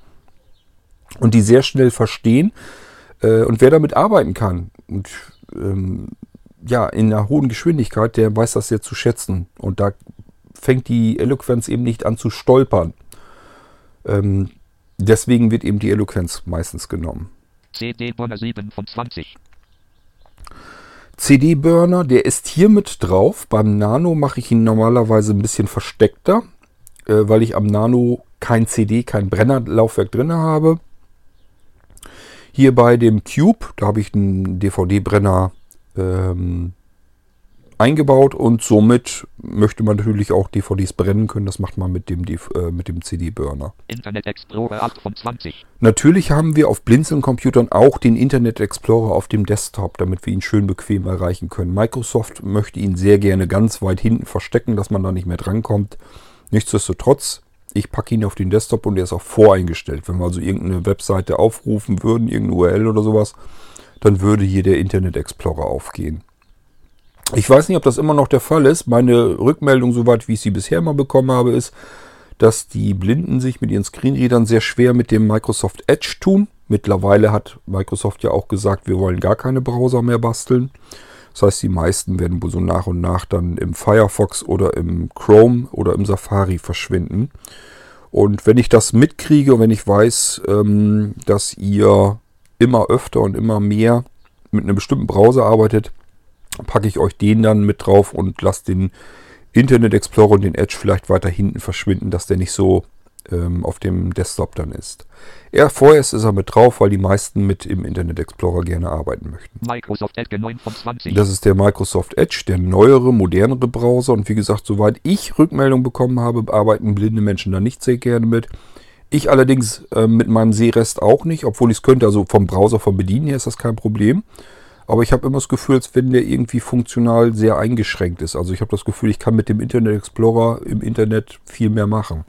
und die sehr schnell verstehen. Äh, und wer damit arbeiten kann und ähm, ja, in einer hohen Geschwindigkeit, der weiß das sehr zu schätzen. Und da fängt die Eloquenz eben nicht an zu stolpern. Ähm, deswegen wird eben die Eloquenz meistens genommen. CD-Burner 7 von 20. CD-Burner, der ist hier mit drauf. Beim Nano mache ich ihn normalerweise ein bisschen versteckter, äh, weil ich am Nano kein CD, kein Brennerlaufwerk drin habe. Hier bei dem Cube, da habe ich einen DVD-Brenner ähm, eingebaut und somit möchte man natürlich auch DVDs brennen können. Das macht man mit dem, äh, mit dem CD-Burner. Internet Explorer 8 von 20. Natürlich haben wir auf Blinzeln-Computern auch den Internet Explorer auf dem Desktop, damit wir ihn schön bequem erreichen können. Microsoft möchte ihn sehr gerne ganz weit hinten verstecken, dass man da nicht mehr drankommt. Nichtsdestotrotz, ich packe ihn auf den Desktop und er ist auch voreingestellt. Wenn wir also irgendeine Webseite aufrufen würden, irgendeine URL oder sowas, dann würde hier der Internet Explorer aufgehen. Ich weiß nicht, ob das immer noch der Fall ist. Meine Rückmeldung, soweit wie ich sie bisher mal bekommen habe, ist, dass die Blinden sich mit ihren Screenreadern sehr schwer mit dem Microsoft Edge tun. Mittlerweile hat Microsoft ja auch gesagt, wir wollen gar keine Browser mehr basteln. Das heißt, die meisten werden wohl so nach und nach dann im Firefox oder im Chrome oder im Safari verschwinden. Und wenn ich das mitkriege und wenn ich weiß, ähm, dass ihr immer öfter und immer mehr mit einem bestimmten Browser arbeitet, packe ich euch den dann mit drauf und lasse den Internet Explorer und den Edge vielleicht weiter hinten verschwinden, dass der nicht so ähm, auf dem Desktop dann ist. Er vorerst ist er mit drauf, weil die meisten mit im Internet Explorer gerne arbeiten möchten. Microsoft Edge 9 von 20. Das ist der Microsoft Edge, der neuere, modernere Browser. Und wie gesagt, soweit ich Rückmeldung bekommen habe, arbeiten blinde Menschen da nicht sehr gerne mit. Ich allerdings äh, mit meinem Sehrest auch nicht, obwohl ich es könnte. Also vom Browser, vom Bedienen her ist das kein Problem. Aber ich habe immer das Gefühl, als wenn der irgendwie funktional sehr eingeschränkt ist. Also ich habe das Gefühl, ich kann mit dem Internet Explorer im Internet viel mehr machen.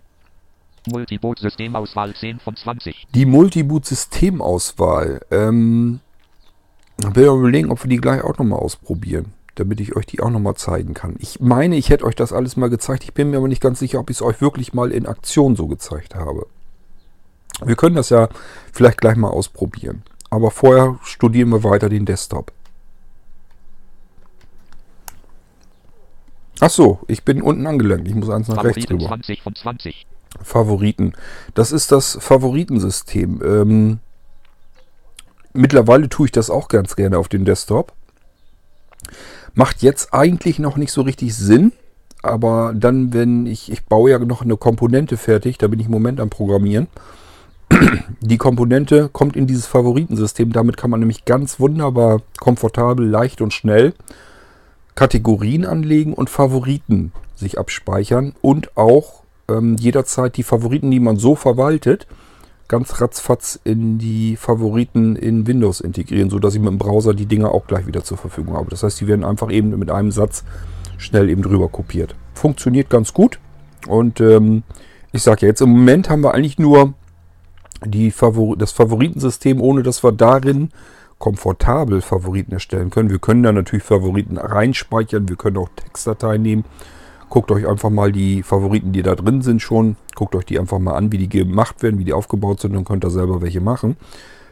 Multiboot-Systemauswahl 10 von 20. Die Multiboot-Systemauswahl. Ähm, ich will überlegen, ob wir die gleich auch nochmal ausprobieren, damit ich euch die auch nochmal zeigen kann. Ich meine, ich hätte euch das alles mal gezeigt. Ich bin mir aber nicht ganz sicher, ob ich es euch wirklich mal in Aktion so gezeigt habe. Wir können das ja vielleicht gleich mal ausprobieren. Aber vorher studieren wir weiter den Desktop. Ach so, ich bin unten angelangt. Ich muss eins nach Favoriten rechts rüber. 20 von 20. Favoriten. Das ist das Favoritensystem. Ähm, mittlerweile tue ich das auch ganz gerne auf dem Desktop. Macht jetzt eigentlich noch nicht so richtig Sinn. Aber dann, wenn ich, ich baue ja noch eine Komponente fertig, da bin ich im Moment am Programmieren. Die Komponente kommt in dieses Favoritensystem. Damit kann man nämlich ganz wunderbar, komfortabel, leicht und schnell Kategorien anlegen und Favoriten sich abspeichern und auch ähm, jederzeit die Favoriten, die man so verwaltet, ganz ratzfatz in die Favoriten in Windows integrieren, sodass ich mit dem Browser die Dinger auch gleich wieder zur Verfügung habe. Das heißt, die werden einfach eben mit einem Satz schnell eben drüber kopiert. Funktioniert ganz gut und ähm, ich sage ja jetzt im Moment haben wir eigentlich nur die Favor das Favoritensystem, ohne dass wir darin komfortabel Favoriten erstellen können. Wir können da natürlich Favoriten reinspeichern, wir können auch Textdateien nehmen. Guckt euch einfach mal die Favoriten, die da drin sind schon. Guckt euch die einfach mal an, wie die gemacht werden, wie die aufgebaut sind und könnt da selber welche machen.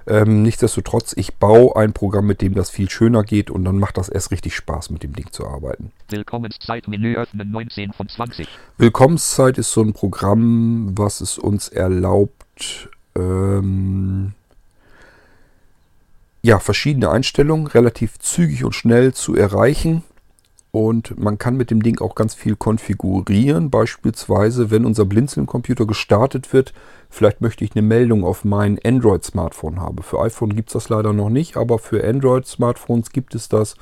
Ähm, nichtsdestotrotz, ich baue ein Programm, mit dem das viel schöner geht und dann macht das erst richtig Spaß, mit dem Ding zu arbeiten. Willkommenszeit-Menü öffnen 19 von 20. Willkommenszeit ist so ein Programm, was es uns erlaubt, ähm, ja, verschiedene Einstellungen relativ zügig und schnell zu erreichen. Und man kann mit dem Ding auch ganz viel konfigurieren. Beispielsweise, wenn unser Blinzeln-Computer gestartet wird, vielleicht möchte ich eine Meldung auf mein Android-Smartphone haben. Für iPhone gibt es das leider noch nicht, aber für Android-Smartphones gibt es das,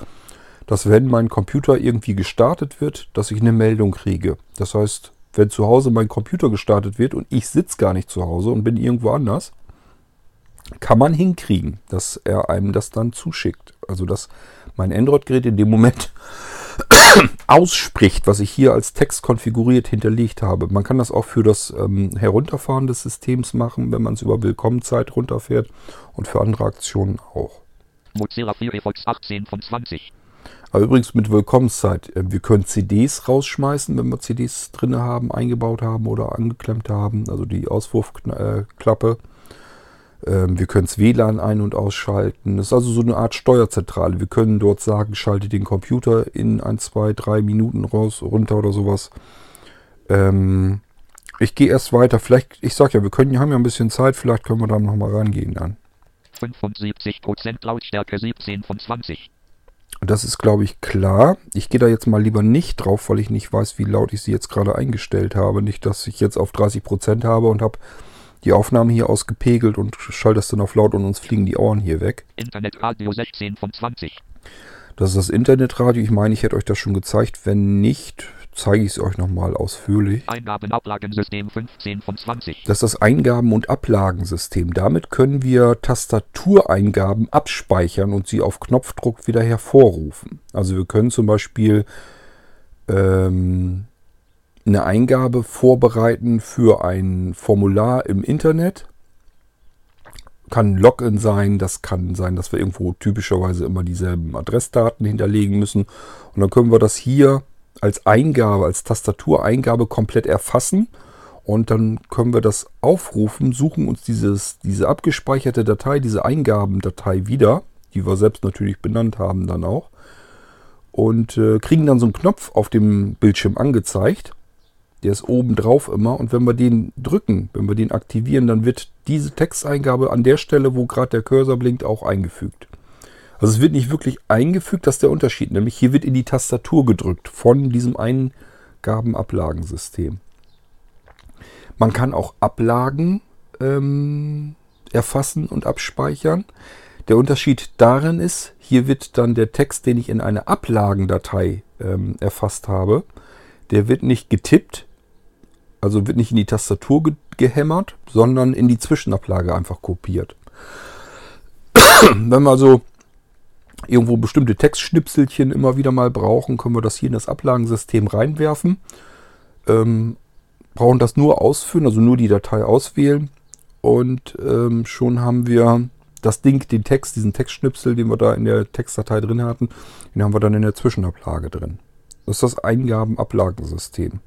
dass wenn mein Computer irgendwie gestartet wird, dass ich eine Meldung kriege. Das heißt, wenn zu Hause mein Computer gestartet wird und ich sitze gar nicht zu Hause und bin irgendwo anders, kann man hinkriegen, dass er einem das dann zuschickt. Also dass mein Android-Gerät in dem Moment ausspricht, was ich hier als Text konfiguriert hinterlegt habe. Man kann das auch für das ähm, Herunterfahren des Systems machen, wenn man es über Willkommenzeit runterfährt und für andere Aktionen auch. Mozilla Firefox 18 von 20. Aber übrigens mit Willkommenszeit. äh, Wir können CDs rausschmeißen, wenn wir CDs drin haben, eingebaut haben oder angeklemmt haben. Also die Auswurfklappe. Ähm, Wir können das WLAN ein- und ausschalten. Das ist also so eine Art Steuerzentrale. Wir können dort sagen, schalte den Computer in ein, zwei, drei Minuten raus, runter oder sowas. Ähm, Ich gehe erst weiter. Vielleicht, ich sag ja, wir können, haben ja ein bisschen Zeit. Vielleicht können wir da nochmal rangehen dann. 75% Lautstärke 17 von 20. Das ist, glaube ich, klar. Ich gehe da jetzt mal lieber nicht drauf, weil ich nicht weiß, wie laut ich sie jetzt gerade eingestellt habe. Nicht, dass ich jetzt auf 30% habe und habe die Aufnahme hier ausgepegelt und schalte das dann auf laut und uns fliegen die Ohren hier weg. Internetradio 16 von 20. Das ist das Internetradio. Ich meine, ich hätte euch das schon gezeigt. Wenn nicht, zeige ich es euch nochmal ausführlich. Eingabenablagensystem 15 von 20. Das ist das Eingaben- und Ablagensystem. Damit können wir Tastatureingaben abspeichern und sie auf Knopfdruck wieder hervorrufen. Also wir können zum Beispiel ähm, eine Eingabe vorbereiten für ein Formular im Internet. Kann Login sein, das kann sein, dass wir irgendwo typischerweise immer dieselben Adressdaten hinterlegen müssen. Und dann können wir das hier als Eingabe, als Tastatureingabe komplett erfassen. Und dann können wir das aufrufen, suchen uns dieses, diese abgespeicherte Datei, diese Eingabendatei wieder, die wir selbst natürlich benannt haben dann auch. Und äh, kriegen dann so einen Knopf auf dem Bildschirm angezeigt. Der ist oben drauf immer. Und wenn wir den drücken, wenn wir den aktivieren, dann wird diese Texteingabe an der Stelle, wo gerade der Cursor blinkt, auch eingefügt. Also es wird nicht wirklich eingefügt, das ist der Unterschied. Nämlich hier wird in die Tastatur gedrückt von diesem Eingabenablagensystem. Man kann auch Ablagen ähm, erfassen und abspeichern. Der Unterschied darin ist, hier wird dann der Text, den ich in eine Ablagendatei ähm, erfasst habe, der wird nicht getippt, also wird nicht in die Tastatur ge gehämmert, sondern in die Zwischenablage einfach kopiert. Wenn wir also irgendwo bestimmte Textschnipselchen immer wieder mal brauchen, können wir das hier in das Ablagensystem reinwerfen. Ähm, brauchen das nur ausführen, also nur die Datei auswählen und ähm, schon haben wir das Ding, den Text, diesen Textschnipsel, den wir da in der Textdatei drin hatten, den haben wir dann in der Zwischenablage drin. Das ist das Eingabenablagensystem.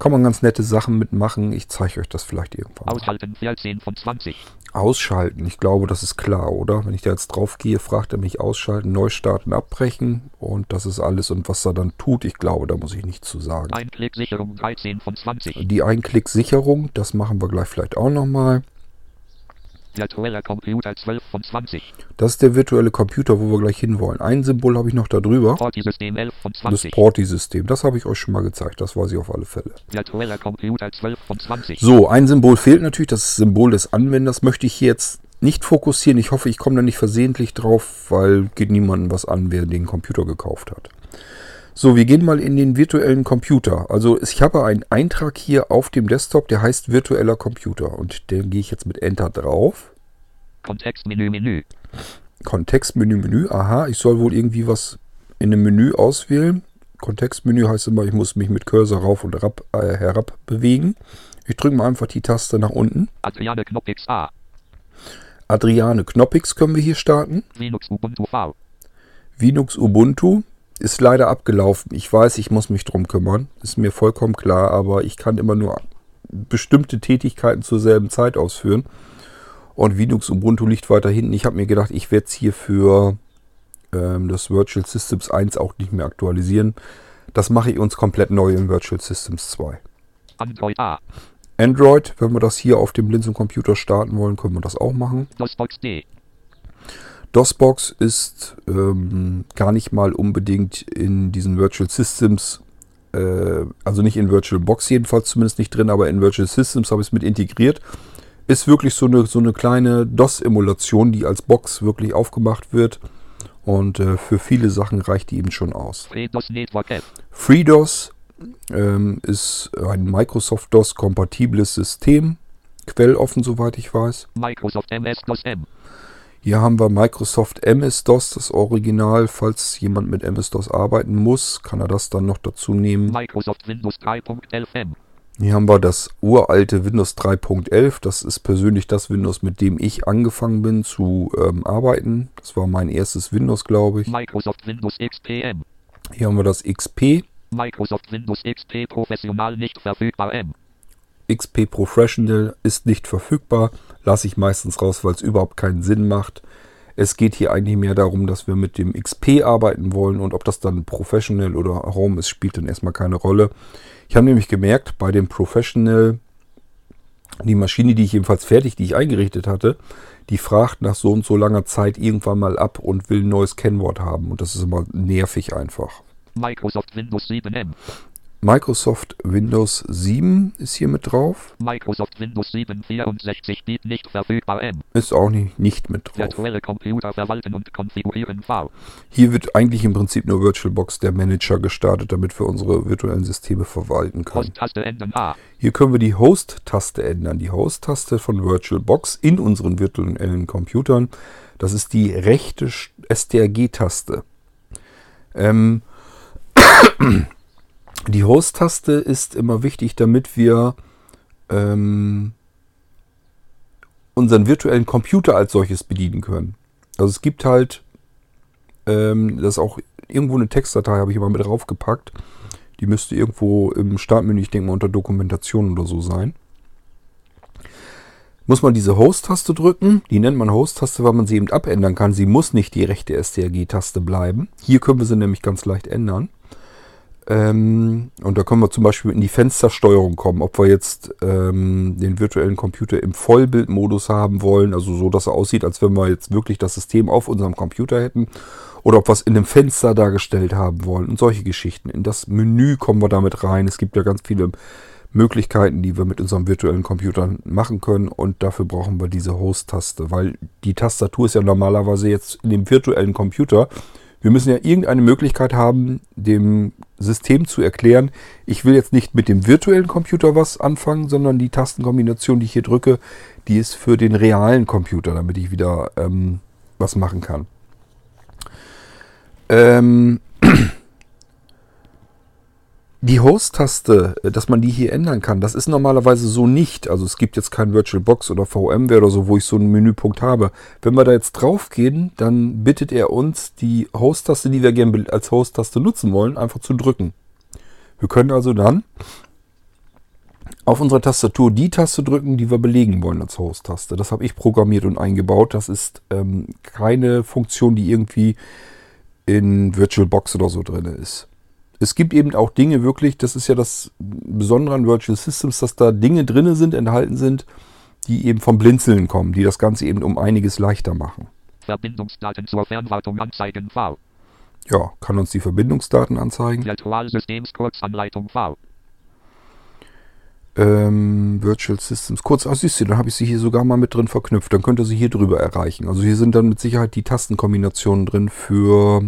Kann man ganz nette Sachen mitmachen. Ich zeige euch das vielleicht irgendwann. Mal. Aushalten 14 von 20. Ausschalten, ich glaube, das ist klar, oder? Wenn ich da jetzt drauf gehe, fragt er mich ausschalten, neu starten, abbrechen und das ist alles. Und was er dann tut, ich glaube, da muss ich nichts zu sagen. Einklicksicherung 13 von 20. Die Einklicksicherung, das machen wir gleich vielleicht auch nochmal. Virtueller Computer 12 von 20. Das ist der virtuelle Computer, wo wir gleich hinwollen. Ein Symbol habe ich noch da drüber. Porti-System 11 von Das 20. Porti-System. Das habe ich euch schon mal gezeigt. Das weiß ich auf alle Fälle. Virtueller Computer 12 von 20. So, ein Symbol fehlt natürlich. Das Symbol des Anwenders möchte ich hier jetzt nicht fokussieren. Ich hoffe, ich komme da nicht versehentlich drauf, weil geht niemandem was an, wer den Computer gekauft hat. So, wir gehen mal in den virtuellen Computer. Also ich habe einen Eintrag hier auf dem Desktop, der heißt virtueller Computer. Und den gehe ich jetzt mit Enter drauf. Kontextmenü Menü. Kontextmenü, Menü. Aha, ich soll wohl irgendwie was in einem Menü auswählen. Kontextmenü heißt immer, ich muss mich mit Cursor rauf und rab, äh, herab bewegen. Ich drücke mal einfach die Taste nach unten. Adriane Knoppix A. Adriane Knoppix können wir hier starten. Linux Ubuntu V. Linux Ubuntu ist leider abgelaufen. Ich weiß, ich muss mich drum kümmern. Ist mir vollkommen klar, aber ich kann immer nur bestimmte Tätigkeiten zur selben Zeit ausführen. Und Linux Ubuntu liegt weiter hinten. Ich habe mir gedacht, ich werde es hier für ähm, das Virtual Systems 1 auch nicht mehr aktualisieren. Das mache ich uns komplett neu in Virtual Systems 2. Android A. Android, wenn wir das hier auf dem Blinzeln-Computer starten wollen, können wir das auch machen. DOSBox D. DOSBox ist ähm, gar nicht mal unbedingt in diesen Virtual Systems, äh, also nicht in Virtual Box jedenfalls zumindest nicht drin, aber in Virtual Systems habe ich es mit integriert. Ist wirklich so eine, so eine kleine DOS-Emulation, die als Box wirklich aufgemacht wird. Und äh, für viele Sachen reicht die eben schon aus. FreeDOS Network. FreeDOS ähm, ist ein Microsoft DOS-kompatibles System. Quelloffen, soweit ich weiß. Microsoft MS-DOS M. Hier haben wir Microsoft MS-DOS, das Original. Falls jemand mit MS-DOS arbeiten muss, kann er das dann noch dazu nehmen. Microsoft Windows 3.11 M. Hier haben wir das uralte Windows 3.11. Das ist persönlich das Windows, mit dem ich angefangen bin zu ähm, arbeiten. Das war mein erstes Windows, glaube ich. Microsoft Windows XP M. Hier haben wir das XP. Microsoft Windows XP Professional nicht verfügbar M. XP Professional ist nicht verfügbar. Lasse ich meistens raus, weil es überhaupt keinen Sinn macht. Es geht hier eigentlich mehr darum, dass wir mit dem XP arbeiten wollen und ob das dann Professional oder Home ist, spielt dann erstmal keine Rolle. Ich habe nämlich gemerkt, bei dem Professional, die Maschine, die ich jedenfalls fertig, die ich eingerichtet hatte, die fragt nach so und so langer Zeit irgendwann mal ab und will ein neues Kennwort haben. Und das ist immer nervig einfach. Microsoft Windows 7 M. Microsoft Windows 7 ist hier mit drauf. Microsoft Windows 7 64 Bit nicht verfügbar M. Ist auch nicht, nicht mit drauf. Virtuelle Computer verwalten und konfigurieren V. Hier wird eigentlich im Prinzip nur VirtualBox der Manager gestartet, damit wir unsere virtuellen Systeme verwalten können. Host-Taste ändern A. Hier können wir die Host-Taste ändern. Die Host-Taste von VirtualBox in unseren virtuellen Computern. Das ist die rechte STRG-Taste. Ähm, die Host-Taste ist immer wichtig, damit wir ähm, unseren virtuellen Computer als solches bedienen können. Also es gibt halt, ähm, das ist auch irgendwo eine Textdatei, habe ich immer mit draufgepackt. Die müsste irgendwo im Startmenü, ich denke mal unter Dokumentation oder so sein. Muss man diese Host-Taste drücken. Die nennt man Host-Taste, weil man sie eben abändern kann. Sie muss nicht die rechte STRG-Taste bleiben. Hier können wir sie nämlich ganz leicht ändern. Ähm, und da können wir zum Beispiel in die Fenstersteuerung kommen, ob wir jetzt ähm, den virtuellen Computer im Vollbildmodus haben wollen, also so, dass er aussieht, als wenn wir jetzt wirklich das System auf unserem Computer hätten, oder ob wir es in einem Fenster dargestellt haben wollen und solche Geschichten. In das Menü kommen wir damit rein. Es gibt ja ganz viele Möglichkeiten, die wir mit unserem virtuellen Computer machen können und dafür brauchen wir diese Host-Taste, weil die Tastatur ist ja normalerweise jetzt in dem virtuellen Computer wir müssen ja irgendeine Möglichkeit haben, dem System zu erklären, ich will jetzt nicht mit dem virtuellen Computer was anfangen, sondern die Tastenkombination, die ich hier drücke, die ist für den realen Computer, damit ich wieder ähm, was machen kann. Ähm, die Host-Taste, äh, dass man die hier ändern kann, das ist normalerweise so nicht. Also es gibt jetzt kein VirtualBox oder VMware oder so, wo ich so einen Menüpunkt habe. Wenn wir da jetzt drauf gehen, dann bittet er uns, die Host-Taste, die wir gerne als Host-Taste nutzen wollen, einfach zu drücken. Wir können also dann auf unserer Tastatur die Taste drücken, die wir belegen wollen als Host-Taste. Das habe ich programmiert und eingebaut. Das ist ähm, keine Funktion, die irgendwie in VirtualBox oder so drin ist es gibt eben auch Dinge wirklich, das ist ja das Besondere an Virtual Systems, dass da Dinge drin sind, enthalten sind, die eben vom Blinzeln kommen, die das Ganze eben um einiges leichter machen. Verbindungsdaten zur Fernwartung anzeigen V. Ja, kann uns die Verbindungsdaten anzeigen. Virtualsystems Kurzanleitung V. Ähm, Virtual Systems kurz, ach siehst du, dann habe ich sie hier sogar mal mit drin verknüpft. Dann könnt ihr sie hier drüber erreichen. Also hier sind dann mit Sicherheit die Tastenkombinationen drin für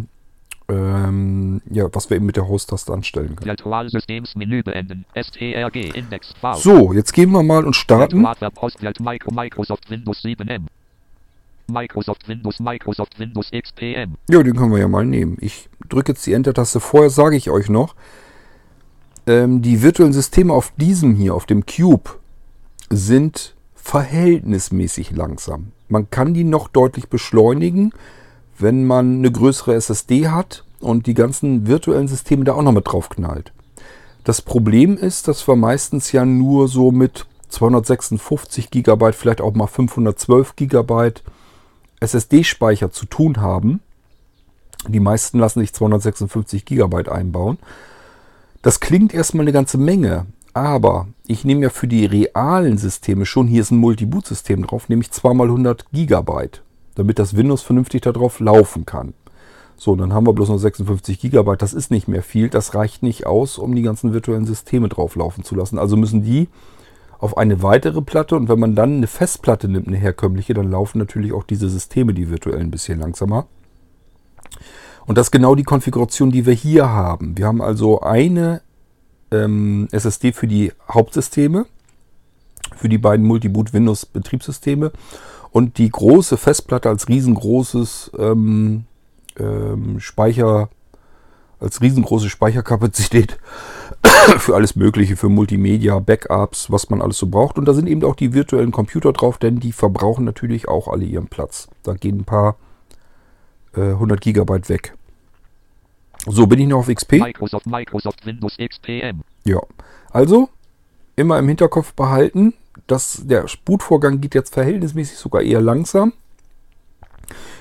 ähm, ja, was wir eben mit der Host-Taste anstellen können. Virtualsystemsmenü beenden. STRG Index V. So, jetzt gehen wir mal und starten. Microsoft Windows 7M. Microsoft Windows, Microsoft Windows XPM. Ja, den können wir ja mal nehmen. Ich drücke jetzt die Enter-Taste. Vorher sage ich euch noch, ähm, die virtuellen Systeme auf diesem hier, auf dem Cube, sind verhältnismäßig langsam. Man kann die noch deutlich beschleunigen wenn man eine größere SSD hat und die ganzen virtuellen Systeme da auch noch mit drauf knallt. Das Problem ist, dass wir meistens ja nur so mit 256 GB, vielleicht auch mal 512 GB SSD-Speicher zu tun haben. Die meisten lassen sich 256 GB einbauen. Das klingt erstmal eine ganze Menge, aber ich nehme ja für die realen Systeme schon, hier ist ein Multi-Boot-System drauf, nehme ich zweimal 100 GB damit das Windows vernünftig darauf laufen kann. So, dann haben wir bloß noch 56 GB. Das ist nicht mehr viel. Das reicht nicht aus, um die ganzen virtuellen Systeme drauf laufen zu lassen. Also müssen die auf eine weitere Platte und wenn man dann eine Festplatte nimmt, eine herkömmliche, dann laufen natürlich auch diese Systeme, die virtuellen, ein bisschen langsamer. Und das ist genau die Konfiguration, die wir hier haben. Wir haben also eine ähm, SSD für die Hauptsysteme, für die beiden Multiboot Windows Betriebssysteme und die große Festplatte als riesengroßes ähm, ähm, Speicher, als riesengroße Speicherkapazität für alles Mögliche, für Multimedia, Backups, was man alles so braucht. Und da sind eben auch die virtuellen Computer drauf, denn die verbrauchen natürlich auch alle ihren Platz. Da gehen ein paar äh, 100 Gigabyte weg. So, bin ich noch auf XP? Microsoft, Microsoft Windows XPM. Ja, also immer im Hinterkopf behalten, das, der Bootvorgang geht jetzt verhältnismäßig sogar eher langsam.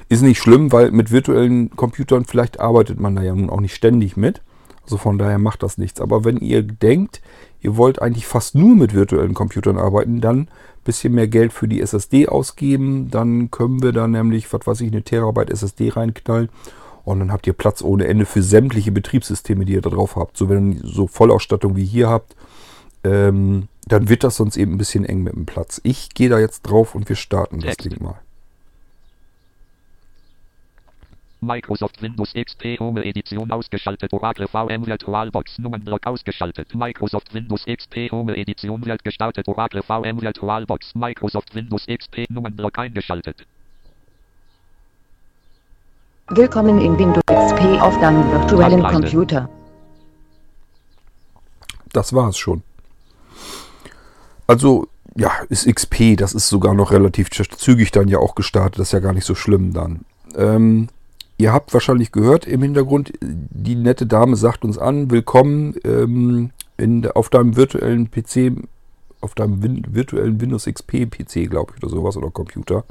Ist nicht schlimm, weil mit virtuellen Computern vielleicht arbeitet man da ja nun auch nicht ständig mit. Also von daher macht das nichts. Aber wenn ihr denkt, ihr wollt eigentlich fast nur mit virtuellen Computern arbeiten, dann ein bisschen mehr Geld für die SSD ausgeben. Dann können wir da nämlich, was weiß ich, eine Terabyte SSD reinknallen. Und dann habt ihr Platz ohne Ende für sämtliche Betriebssysteme, die ihr da drauf habt. So wenn ihr so Vollausstattung wie hier habt, ähm, dann wird das sonst eben ein bisschen eng mit dem Platz. Ich gehe da jetzt drauf und wir starten das Text. Ding mal. Microsoft Windows XP Home Edition ausgeschaltet. Oracle VM VirtualBox Nummernblock ausgeschaltet. Microsoft Windows XP Home Edition wird gestartet. Oracle VM VirtualBox Microsoft Windows XP Nummernblock eingeschaltet. Willkommen in Windows XP auf deinem virtuellen. Computer. Das war es schon. Also, ja, ist XP, das ist sogar noch relativ zügig dann ja auch gestartet. Das ist ja gar nicht so schlimm dann. Ähm, ihr habt wahrscheinlich gehört im Hintergrund, die nette Dame sagt uns an, willkommen ähm, in, auf deinem virtuellen PC, auf deinem Win virtuellen Windows XP PC, glaube ich, oder sowas, oder Computer.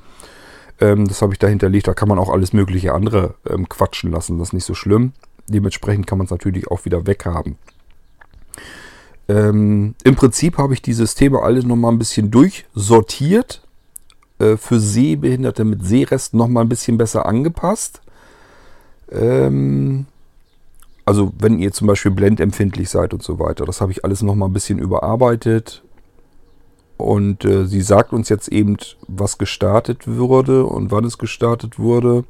Ähm, das habe ich da hinterlegt. Da kann man auch alles mögliche andere ähm, quatschen lassen. Das ist nicht so schlimm. Dementsprechend kann man es natürlich auch wieder weghaben. Ähm, Im Prinzip habe ich die Systeme alle nochmal ein bisschen durchsortiert. Äh, für Sehbehinderte mit Sehrest nochmal ein bisschen besser angepasst. Ähm, also wenn ihr zum Beispiel blendempfindlich seid und so weiter. Das habe ich alles nochmal ein bisschen überarbeitet. Und äh, sie sagt uns jetzt eben, was gestartet würde und wann es gestartet wurde.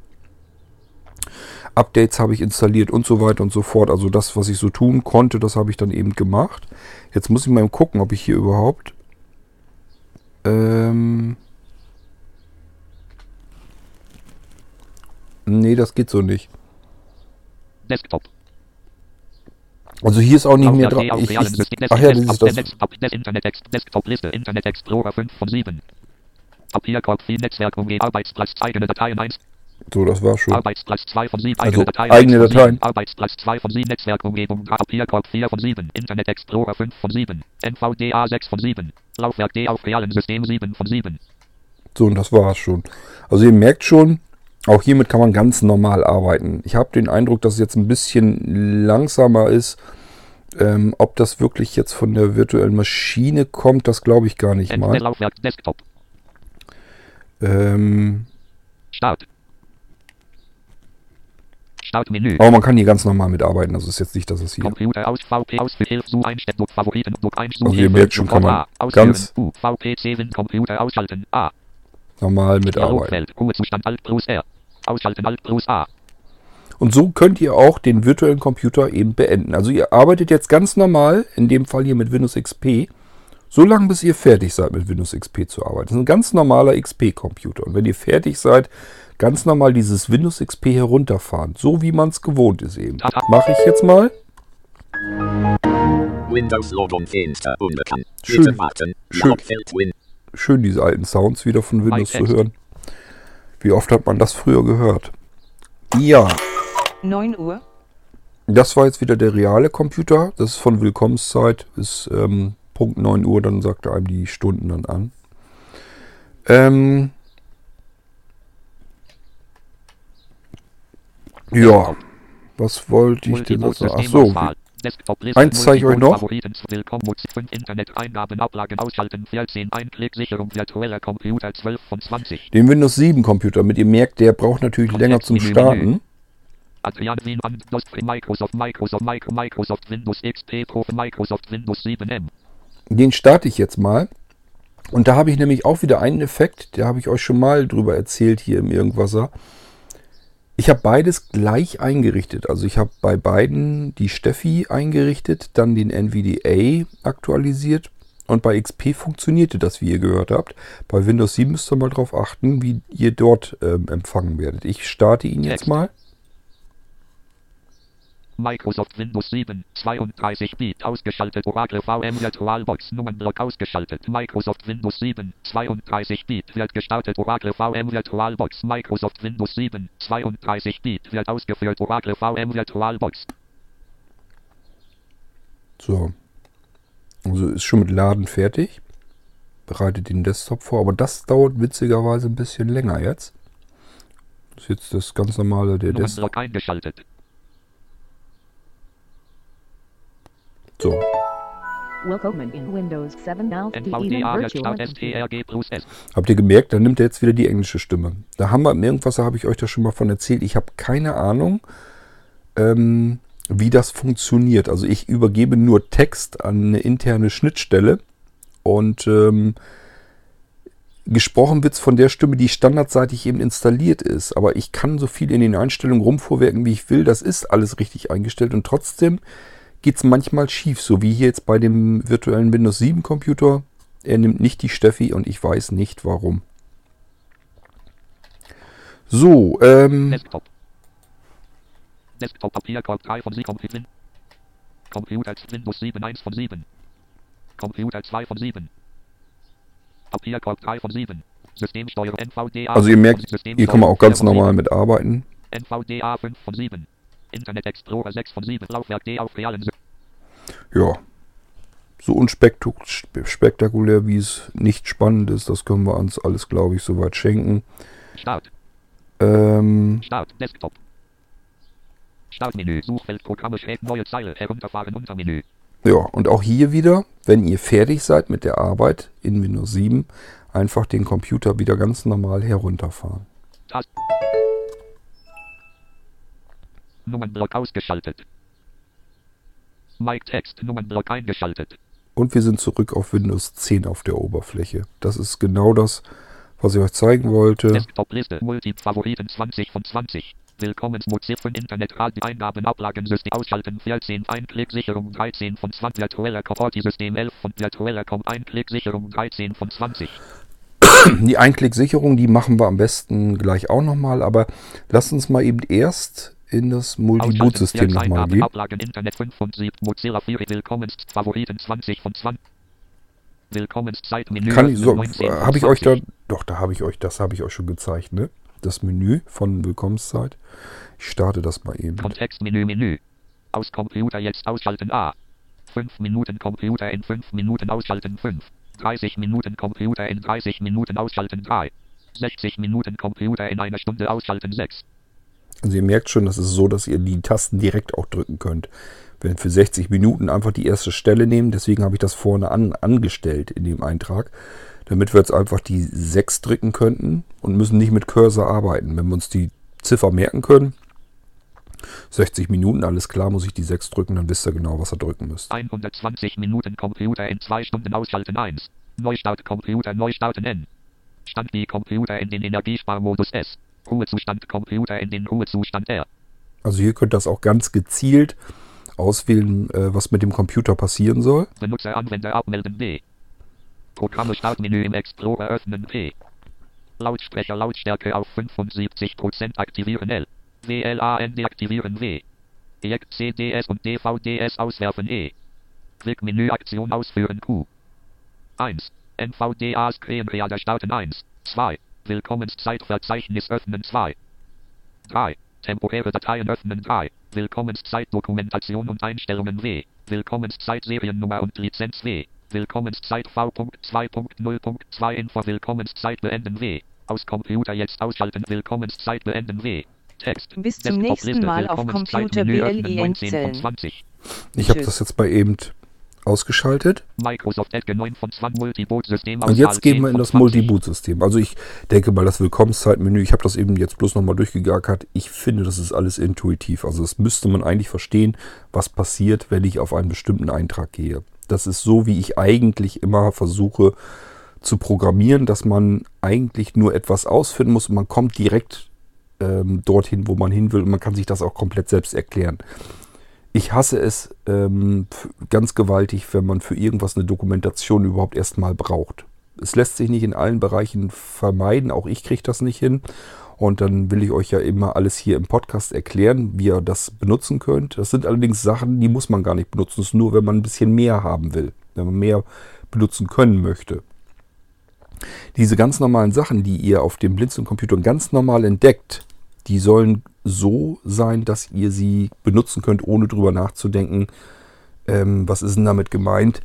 Updates habe ich installiert und so weiter und so fort. Also das, was ich so tun konnte, das habe ich dann eben gemacht. Jetzt muss ich mal gucken, ob ich hier überhaupt... Ähm, nee, das geht so nicht. Desktop. Also hier ist auch nicht mehr dran. Ich, ach ja, das ist das. Desktop, Liste. Internet Explorer 5 von 7. Papierkorb 4 Netzwerk umgehen. Arbeitsplatz eigene Dateien 1. So, das war schon. Arbeitsplatz 2 von 7. Also, Eigene Dateien eigene 1 von Dateien. 7. Arbeitsplatz 2 von 7. Netzwerkumgebung. Papierkorb 4 von 7. Internet Explorer 5 von 7. NVDA 6 von 7. Laufwerk D auf realen System 7 von 7. So, und das war's schon. Also ihr merkt schon, auch hiermit kann man ganz normal arbeiten. Ich habe den Eindruck, dass es jetzt ein bisschen langsamer ist. Ähm, ob das wirklich jetzt von der virtuellen Maschine kommt, das glaube ich gar nicht mal. Laufwerk Desktop. Ähm, Start. Startmenü. aber man kann hier ganz normal mitarbeiten. Also ist jetzt nicht, dass es hier. Computer aus VP aus zu Einstellung Favoriten Druck Einstellung Also ihr merkt schon, kann man ganz- U VP 7 Computer ausschalten A normal mitarbeiten. Dialogfeld Ruhezustand Alt plus R Ausschalten Alt plus A Und so könnt ihr auch den virtuellen Computer eben beenden. Also ihr arbeitet jetzt ganz normal, in dem Fall hier mit Windows XP, so lange bis ihr fertig seid mit Windows XP zu arbeiten. Das ist ein ganz normaler XP-Computer. Und wenn ihr fertig seid, ganz normal dieses Windows XP herunterfahren. So wie man es gewohnt ist eben. Mache ich jetzt mal. Windows Logon Fenster unbekannt. Schön. Schön. Schön diese alten Sounds wieder von Windows zu hören. Wie oft hat man das früher gehört? Ja, 9 Uhr. Das war jetzt wieder der reale Computer. Das ist von Willkommenszeit. Ist ähm, Punkt 9 Uhr, dann sagt er einem die Stunden dann an. Ähm, ja, was wollte ich denn noch sagen? Ach so, Desktop Eins zeige ich euch noch. Favoriten Willkommen 5 Internet Eingaben Ablagen ausschalten 14 Einklicksicherung virtueller Computer 12 von 20 den Windows 7 Computer. Mit ihr merkt, der braucht natürlich länger zum Starten. Adrian Wien an DOS Microsoft Microsoft Micro Microsoft Windows XP Pro Microsoft Windows 7M Den starte ich jetzt mal. Und da habe ich nämlich auch wieder einen Effekt, da habe ich euch schon mal drüber erzählt hier im Irgendwasser. Ich habe beides gleich eingerichtet. Also ich habe bei beiden die Steffi eingerichtet, dann den NVDA aktualisiert und bei XP funktionierte das, wie ihr gehört habt. Bei Windows 7 müsst ihr mal drauf achten, wie ihr dort ähm, empfangen werdet. Ich starte ihn jetzt mal. Microsoft Windows 7 32 Bit ausgeschaltet Oracle VM VirtualBox Nummernblock ausgeschaltet Microsoft Windows 7 32 Bit wird gestartet Oracle VM VirtualBox Microsoft Windows 7 32 Bit wird ausgeführt Oracle VM VirtualBox So. Also ist schon mit Laden fertig. Bereitet den Desktop vor. Aber das dauert witzigerweise ein bisschen länger jetzt. Das ist jetzt das ganz normale der Desktop. Eingeschaltet So. Willkommen in Windows 7 auf die Ihnen NVDA wird Virtual Start STRG plus S. Habt ihr gemerkt, dann nimmt er jetzt wieder die englische Stimme. Da haben wir irgendwas, da habe ich euch da schon mal von erzählt. Ich habe keine Ahnung, ähm, wie das funktioniert. Also ich übergebe nur Text an eine interne Schnittstelle und ähm, gesprochen wird von der Stimme, die standardseitig eben installiert ist. Aber ich kann so viel in den Einstellungen rumvorwerken, wie ich will. Das ist alles richtig eingestellt und trotzdem geht es manchmal schief. So wie hier jetzt bei dem virtuellen Windows 7 Computer. Er nimmt nicht die Steffi und ich weiß nicht warum. So, ähm, Desktop. Desktop Papierkorb 3 von 7 Computer. Windows 7 1 von 7. Computer 2 von 7. Papierkorb 3 von 7. Systemsteuerung NVDA. also ihr merkt, hier kann man auch ganz normal mit arbeiten. NVDA 5 von 7. Internet Explorer 6 von 7. Laufwerk D auf realen Ja. So unspektakulär, wie es nicht spannend ist, das können wir uns alles, glaube ich, soweit schenken. Start. Ähm, Start. Desktop. Startmenü. Suchfeld Programme schräg neue Zeile. Herunterfahren Untermenü. ja, und auch hier wieder, wenn ihr fertig seid mit der Arbeit in Windows 7, einfach den Computer wieder ganz normal herunterfahren. Tast. Nummernblock ausgeschaltet. Mike Text. Nummernblock eingeschaltet. Und wir sind zurück auf Windows 10 auf der Oberfläche. Das ist genau das, was ich euch zeigen wollte. Desktop-Liste. Multi-Favoriten 20 von 20. Willkommensmozilla von Internet Radio Eingaben Ablagensystem ausschalten 14 Einklicksicherung 13 von 20 virtueller Comporti-System 11 von virtueller Com Einklicksicherung 13 von 20 Die Einklicksicherung, die machen wir am besten gleich auch nochmal, aber lasst uns mal eben erst in das Multi-Boot-System nochmal gehen. Ablagen Internet 5 von 7 Mozilla 4 Willkommensfavoriten 20 von 20 Willkommenszeitmenü Kann ich so, 19 von habe ich euch da, 20. doch, da habe ich euch, das habe ich euch schon gezeigt, ne? Das Menü von Willkommenszeit. Ich starte das mal eben. Kontextmenü Menü. Aus Computer jetzt ausschalten A. 5 Minuten Computer in 5 Minuten ausschalten 5. 30 Minuten Computer in 30 Minuten ausschalten 3. 60 Minuten Computer in einer Stunde ausschalten 6. Also ihr merkt schon, das ist so, dass ihr die Tasten direkt auch drücken könnt. Wenn für 60 Minuten einfach die erste Stelle nehmen, deswegen habe ich das vorne an, angestellt in dem Eintrag, damit wir jetzt einfach die 6 drücken könnten und müssen nicht mit Cursor arbeiten. Wenn wir uns die Ziffer merken können, 60 Minuten, alles klar, muss ich die 6 drücken, dann wisst ihr genau, was ihr drücken müsst. 120 Minuten Computer in 2 Stunden ausschalten 1. Neustart Computer Neustarten N. Stand die Computer in den Energiesparmodus S. Ruhezustand Computer in den Ruhezustand R. Also hier könnt ihr das auch ganz gezielt auswählen, äh, was mit dem Computer passieren soll. Benutzer Anwender abmelden B. Programme Startmenü im Explorer öffnen P. Lautsprecher Lautstärke auf 75% aktivieren L. WLAN deaktivieren W. Eject CDS und DVDS auswerfen E. Quick-Menü Aktion ausführen Q. 1. NVDA Screenreader starten 1. 2. Willkommenszeitverzeichnis öffnen 2. 3. Temporäre Dateien öffnen 3. Willkommenszeitdokumentation und Einstellungen W. Willkommenszeit-Seriennummer und Lizenz W. Willkommenszeit V.2.0.2 Info Willkommenszeit beenden W. Aus Computer jetzt ausschalten Willkommenszeit beenden W. Text. Bis zum nächsten Mal auf Willkommenszeit, Computer Menü öffnen, BLE 19 von einstellen. 20. Ich habe das jetzt mal eben ausgeschaltet. Microsoft Edge 9 von 20 Multiboot-System Und jetzt gehen wir in das Multi-Boot-System. Also ich denke mal, das Willkommenszeitmenü, ich habe das eben jetzt bloß nochmal durchgegackert. Ich finde, das ist alles intuitiv. Also das müsste man eigentlich verstehen, was passiert, wenn ich auf einen bestimmten Eintrag gehe. Das ist so, wie ich eigentlich immer versuche zu programmieren, dass man eigentlich nur etwas ausfinden muss und man kommt direkt ähm, dorthin, wo man hin will und man kann sich das auch komplett selbst erklären. Ich hasse es ähm, ganz gewaltig, wenn man für irgendwas eine Dokumentation überhaupt erstmal braucht. Es lässt sich nicht in allen Bereichen vermeiden, auch ich kriege das nicht hin. Und dann will ich euch ja immer alles hier im Podcast erklären, wie ihr das benutzen könnt. Das sind allerdings Sachen, die muss man gar nicht benutzen. Das ist nur, wenn man ein bisschen mehr haben will, wenn man mehr benutzen können möchte. Diese ganz normalen Sachen, die ihr auf dem Blinzeln-Computer ganz normal entdeckt, die sollen so sein, dass ihr sie benutzen könnt, ohne drüber nachzudenken, ähm, was ist denn damit gemeint.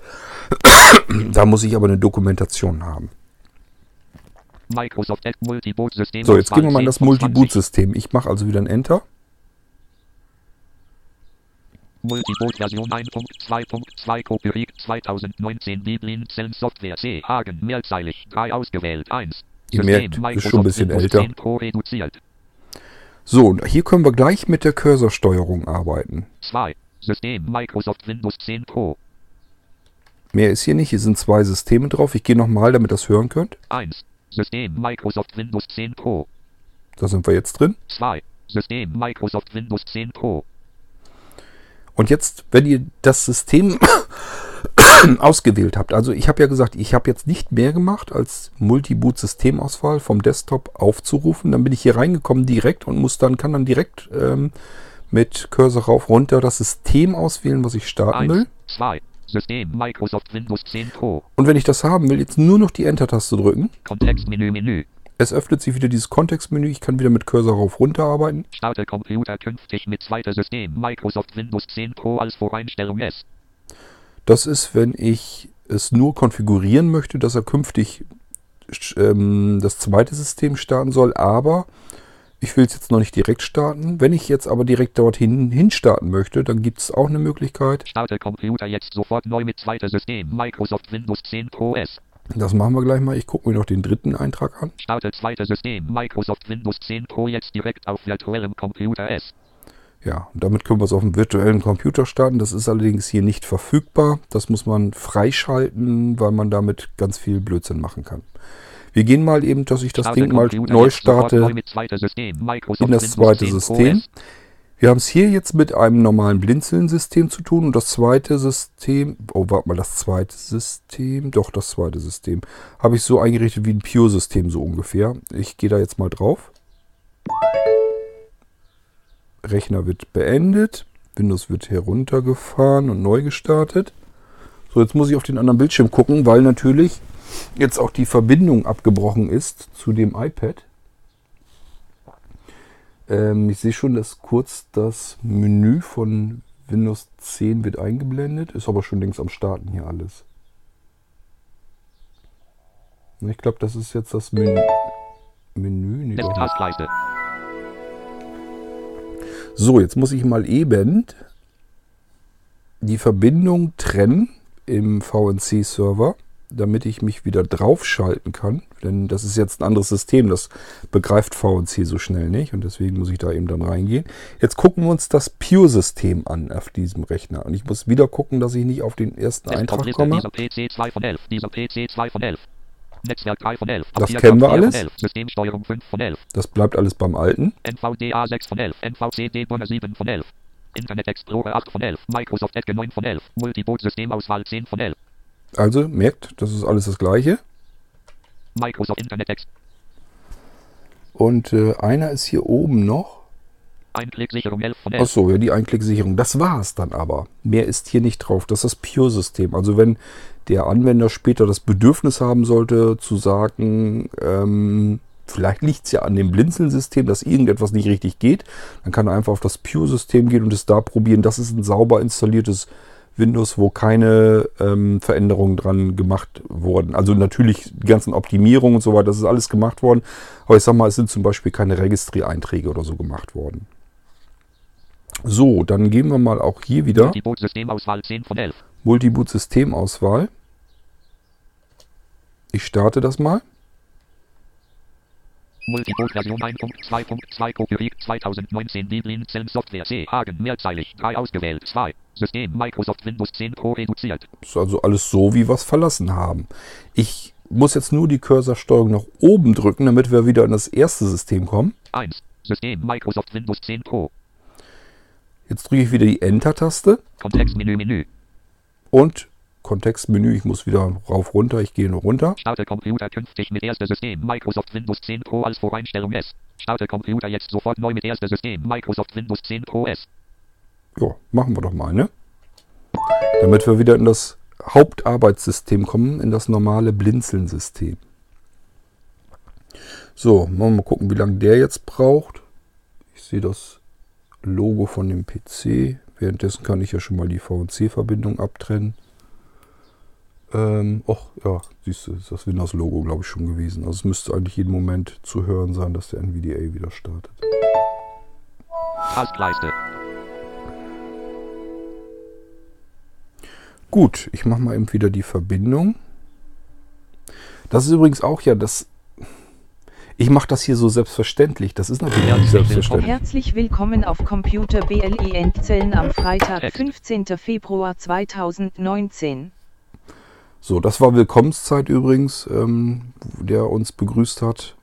da muss ich aber eine Dokumentation haben. Microsoft Edge Multiboot-System. So, jetzt gehen wir mal in 10 das von 20. Multi-Boot-System. Ich mache also wieder ein Enter. Multiboot Version 1.2.2 Copyright 2019 Biblin Zellen Software C. Hagen mehrzeilig 3 ausgewählt 1. Ihr merkt, ist schon ein bisschen älter. 10 Pro reduziert. So, und hier können wir gleich mit der Cursorsteuerung arbeiten. 2. System Microsoft Windows 10 Pro. Mehr ist hier nicht. Hier sind zwei Systeme drauf. Ich gehe nochmal, damit ihr das hören könnt. 1. System Microsoft Windows 10 Pro. Da sind wir jetzt drin. 2. System Microsoft Windows 10 Pro. Und jetzt, wenn ihr das System ausgewählt habt, also ich habe ja gesagt, ich habe jetzt nicht mehr gemacht, als Multiboot-Systemauswahl vom Desktop aufzurufen. Dann bin ich hier reingekommen direkt und muss dann, kann dann direkt ähm, mit Cursor rauf runter das System auswählen, was ich starten 1. will. 2. System Microsoft Windows 10 Pro. Und wenn ich das haben will, jetzt nur noch die Enter-Taste drücken. Kontextmenü Menü. Es öffnet sich wieder dieses Kontextmenü. Ich kann wieder mit Cursor rauf runter arbeiten. Starte Computer künftig mit zweiter System Microsoft Windows 10 Pro als Voreinstellung S. Das ist, wenn ich es nur konfigurieren möchte, dass er künftig ähm, das zweite System starten soll, aber ich will es jetzt noch nicht direkt starten. Wenn ich jetzt aber direkt dorthin hin starten möchte, dann gibt es auch eine Möglichkeit. Starte Computer jetzt sofort neu mit zweiter System Microsoft Windows 10 Pro S. Das machen wir gleich mal. Ich gucke mir noch den dritten Eintrag an. Starte zweiter System Microsoft Windows 10 Pro jetzt direkt auf virtuellem Computer S. Ja, und damit können wir es auf dem virtuellen Computer starten. Das ist allerdings hier nicht verfügbar. Das muss man freischalten, weil man damit ganz viel Blödsinn machen kann. Wir gehen mal eben, dass ich das Starte Ding mal Computer neu starte Neu in das zweite 10 Pro System. Wir haben es hier jetzt mit einem normalen Blinzeln-System zu tun und das zweite System, oh warte mal, das zweite System, doch das zweite System, habe ich so eingerichtet wie ein Pure-System so ungefähr. Ich gehe da jetzt mal drauf. Rechner wird beendet, Windows wird heruntergefahren und neu gestartet. So, jetzt muss ich auf den anderen Bildschirm gucken, weil natürlich jetzt auch die Verbindung abgebrochen ist zu dem iPad. Ähm, ich sehe schon, dass kurz das Menü von Windows 10 wird eingeblendet. Ist aber schon längst am Starten hier alles. Ich glaube, das ist jetzt das Menü. Menü? Nee. Taskleiste. So, jetzt muss ich mal eben die Verbindung trennen im VNC-Server, damit ich mich wieder draufschalten kann. Denn das ist jetzt ein anderes System, das begreift VNC so schnell nicht und deswegen muss ich da eben dann reingehen. Jetzt gucken wir uns das Pure-System an auf diesem Rechner. Und ich muss wieder gucken, dass ich nicht auf den ersten Eintrag komme. dieser PC 2 von 11, dieser PC 2 von 11. Netzwerk 3 von 11. Das kennen wir 4 alles. Von 11. Systemsteuerung 5 von 11. Das bleibt alles beim Alten. NVDA 6 von 11. NVCD Bonner 7 von 11. Internet Explorer 8 von 11. Microsoft Edge 9 von 11. Multiboot-Systemauswahl 10 von 11. Also merkt, das ist alles das gleiche. Microsoft Internet Ex Und äh, einer ist hier oben noch. Einklicksicherung 11 von 11. Achso, ja, die Einklicksicherung. Das war es dann aber. Mehr ist hier nicht drauf. Das ist das Pure-System. Also wenn der Anwender später das Bedürfnis haben sollte, zu sagen, ähm, vielleicht liegt es ja an dem Blinzeln-System, dass irgendetwas nicht richtig geht, dann kann er einfach auf das Pure-System gehen und es da probieren. Das ist ein sauber installiertes Windows, wo keine ähm, Veränderungen dran gemacht wurden. Also natürlich die ganzen Optimierungen und so weiter, das ist alles gemacht worden. Aber ich sag mal, es sind zum Beispiel keine Registry-Einträge oder so gemacht worden. So, dann gehen wir mal auch hier wieder Multiboot-Systemauswahl 10 von 11. Multiboot-Systemauswahl. Ich starte das mal. Multiboot-Version 1.2.2 Copyright 2019 Biblin Zellen Software C. Hagen mehrzeilig 3 ausgewählt 2. System Microsoft Windows 10 Pro reduziert. Ist also alles so, wie wir es verlassen haben. Ich muss jetzt nur die Cursorsteuerung nach oben drücken, damit wir wieder in das erste System kommen. 1. System Microsoft Windows 10 Pro. Jetzt drücke ich wieder die Enter-Taste Kontextmenü Menü. Und Kontextmenü. Ich muss wieder rauf runter. Ich gehe nur runter. Starte Computer künftig mit erster System Microsoft Windows 10 Pro als Voreinstellung S. Starte Computer jetzt sofort neu mit erster System Microsoft Windows 10 Pro S. Ja, machen wir doch mal, ne? Damit wir wieder in das Hauptarbeitssystem kommen, in das normale Blinzeln-System. So, mal gucken, wie lange der jetzt braucht. Ich sehe das Logo von dem PC. Währenddessen kann ich ja schon mal die VNC-Verbindung abtrennen. Ähm, och, ja, siehst du, ist das Windows-Logo, glaube ich, schon gewesen. Also es müsste eigentlich jeden Moment zu hören sein, dass der NVDA wieder startet. Taskleiste. Gut, ich mache mal eben wieder die Verbindung. Das ist übrigens auch ja das. Ich mache das hier so selbstverständlich. Das ist natürlich nicht Herzlich selbstverständlich. Herzlich willkommen auf Computer BLE Endzellen am Freitag, Text. 15. Februar 2019. So, das war Willkommenszeit übrigens, ähm, der uns begrüßt hat.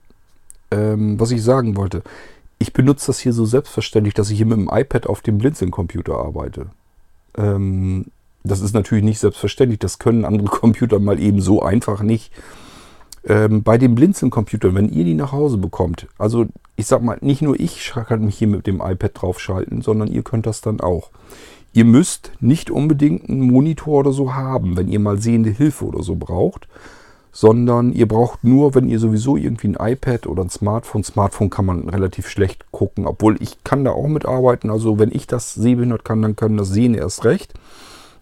Ähm, was ich sagen wollte, ich benutze das hier so selbstverständlich, dass ich hier mit dem iPad auf dem Blinzeln-Computer arbeite. Ähm, das ist natürlich nicht selbstverständlich, das können andere Computer mal eben so einfach nicht. Ähm, bei den Blinzeln-Computern, wenn ihr die nach Hause bekommt, also ich sag mal, nicht nur ich kann mich hier mit dem iPad draufschalten, sondern ihr könnt das dann auch. Ihr müsst nicht unbedingt einen Monitor oder so haben, wenn ihr mal sehende Hilfe oder so braucht, sondern ihr braucht nur, wenn ihr sowieso irgendwie ein iPad oder ein Smartphone, Smartphone kann man relativ schlecht gucken, obwohl ich kann da auch mitarbeiten, also wenn ich das sehbehindert kann, dann können das Sehende erst recht.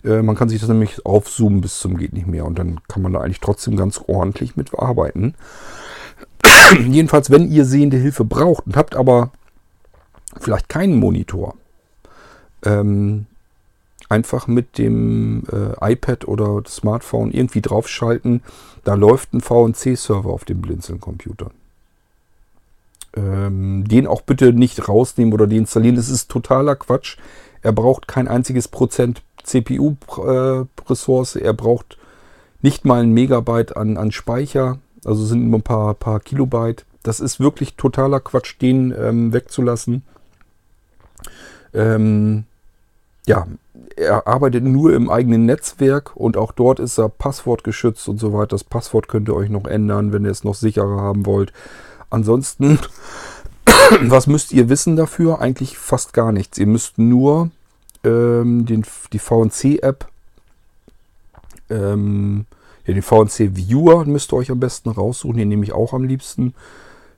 Äh, Man kann sich das nämlich aufzoomen bis zum geht nicht mehr und dann kann man da eigentlich trotzdem ganz ordentlich mitarbeiten. Jedenfalls, wenn ihr sehende Hilfe braucht und habt aber vielleicht keinen Monitor, ähm, einfach mit dem äh, iPad oder Smartphone irgendwie draufschalten. Da läuft ein VNC-Server auf dem Blinzeln-Computer. Ähm, den auch bitte nicht rausnehmen oder deinstallieren. Das ist totaler Quatsch. Er braucht kein einziges Prozent CPU-Ressource. er braucht nicht mal ein Megabyte an, an Speicher. Also sind nur ein paar, paar Kilobyte. Das ist wirklich totaler Quatsch, den ähm, wegzulassen. Ähm, ja, er arbeitet nur im eigenen Netzwerk und auch dort ist er passwortgeschützt und so weiter. Das Passwort könnt ihr euch noch ändern, wenn ihr es noch sicherer haben wollt. Ansonsten, was müsst ihr wissen dafür? Eigentlich fast gar nichts. Ihr müsst nur ähm, den, die VNC-App, ähm, ja, den VNC-Viewer müsst ihr euch am besten raussuchen. Den nehme ich auch am liebsten.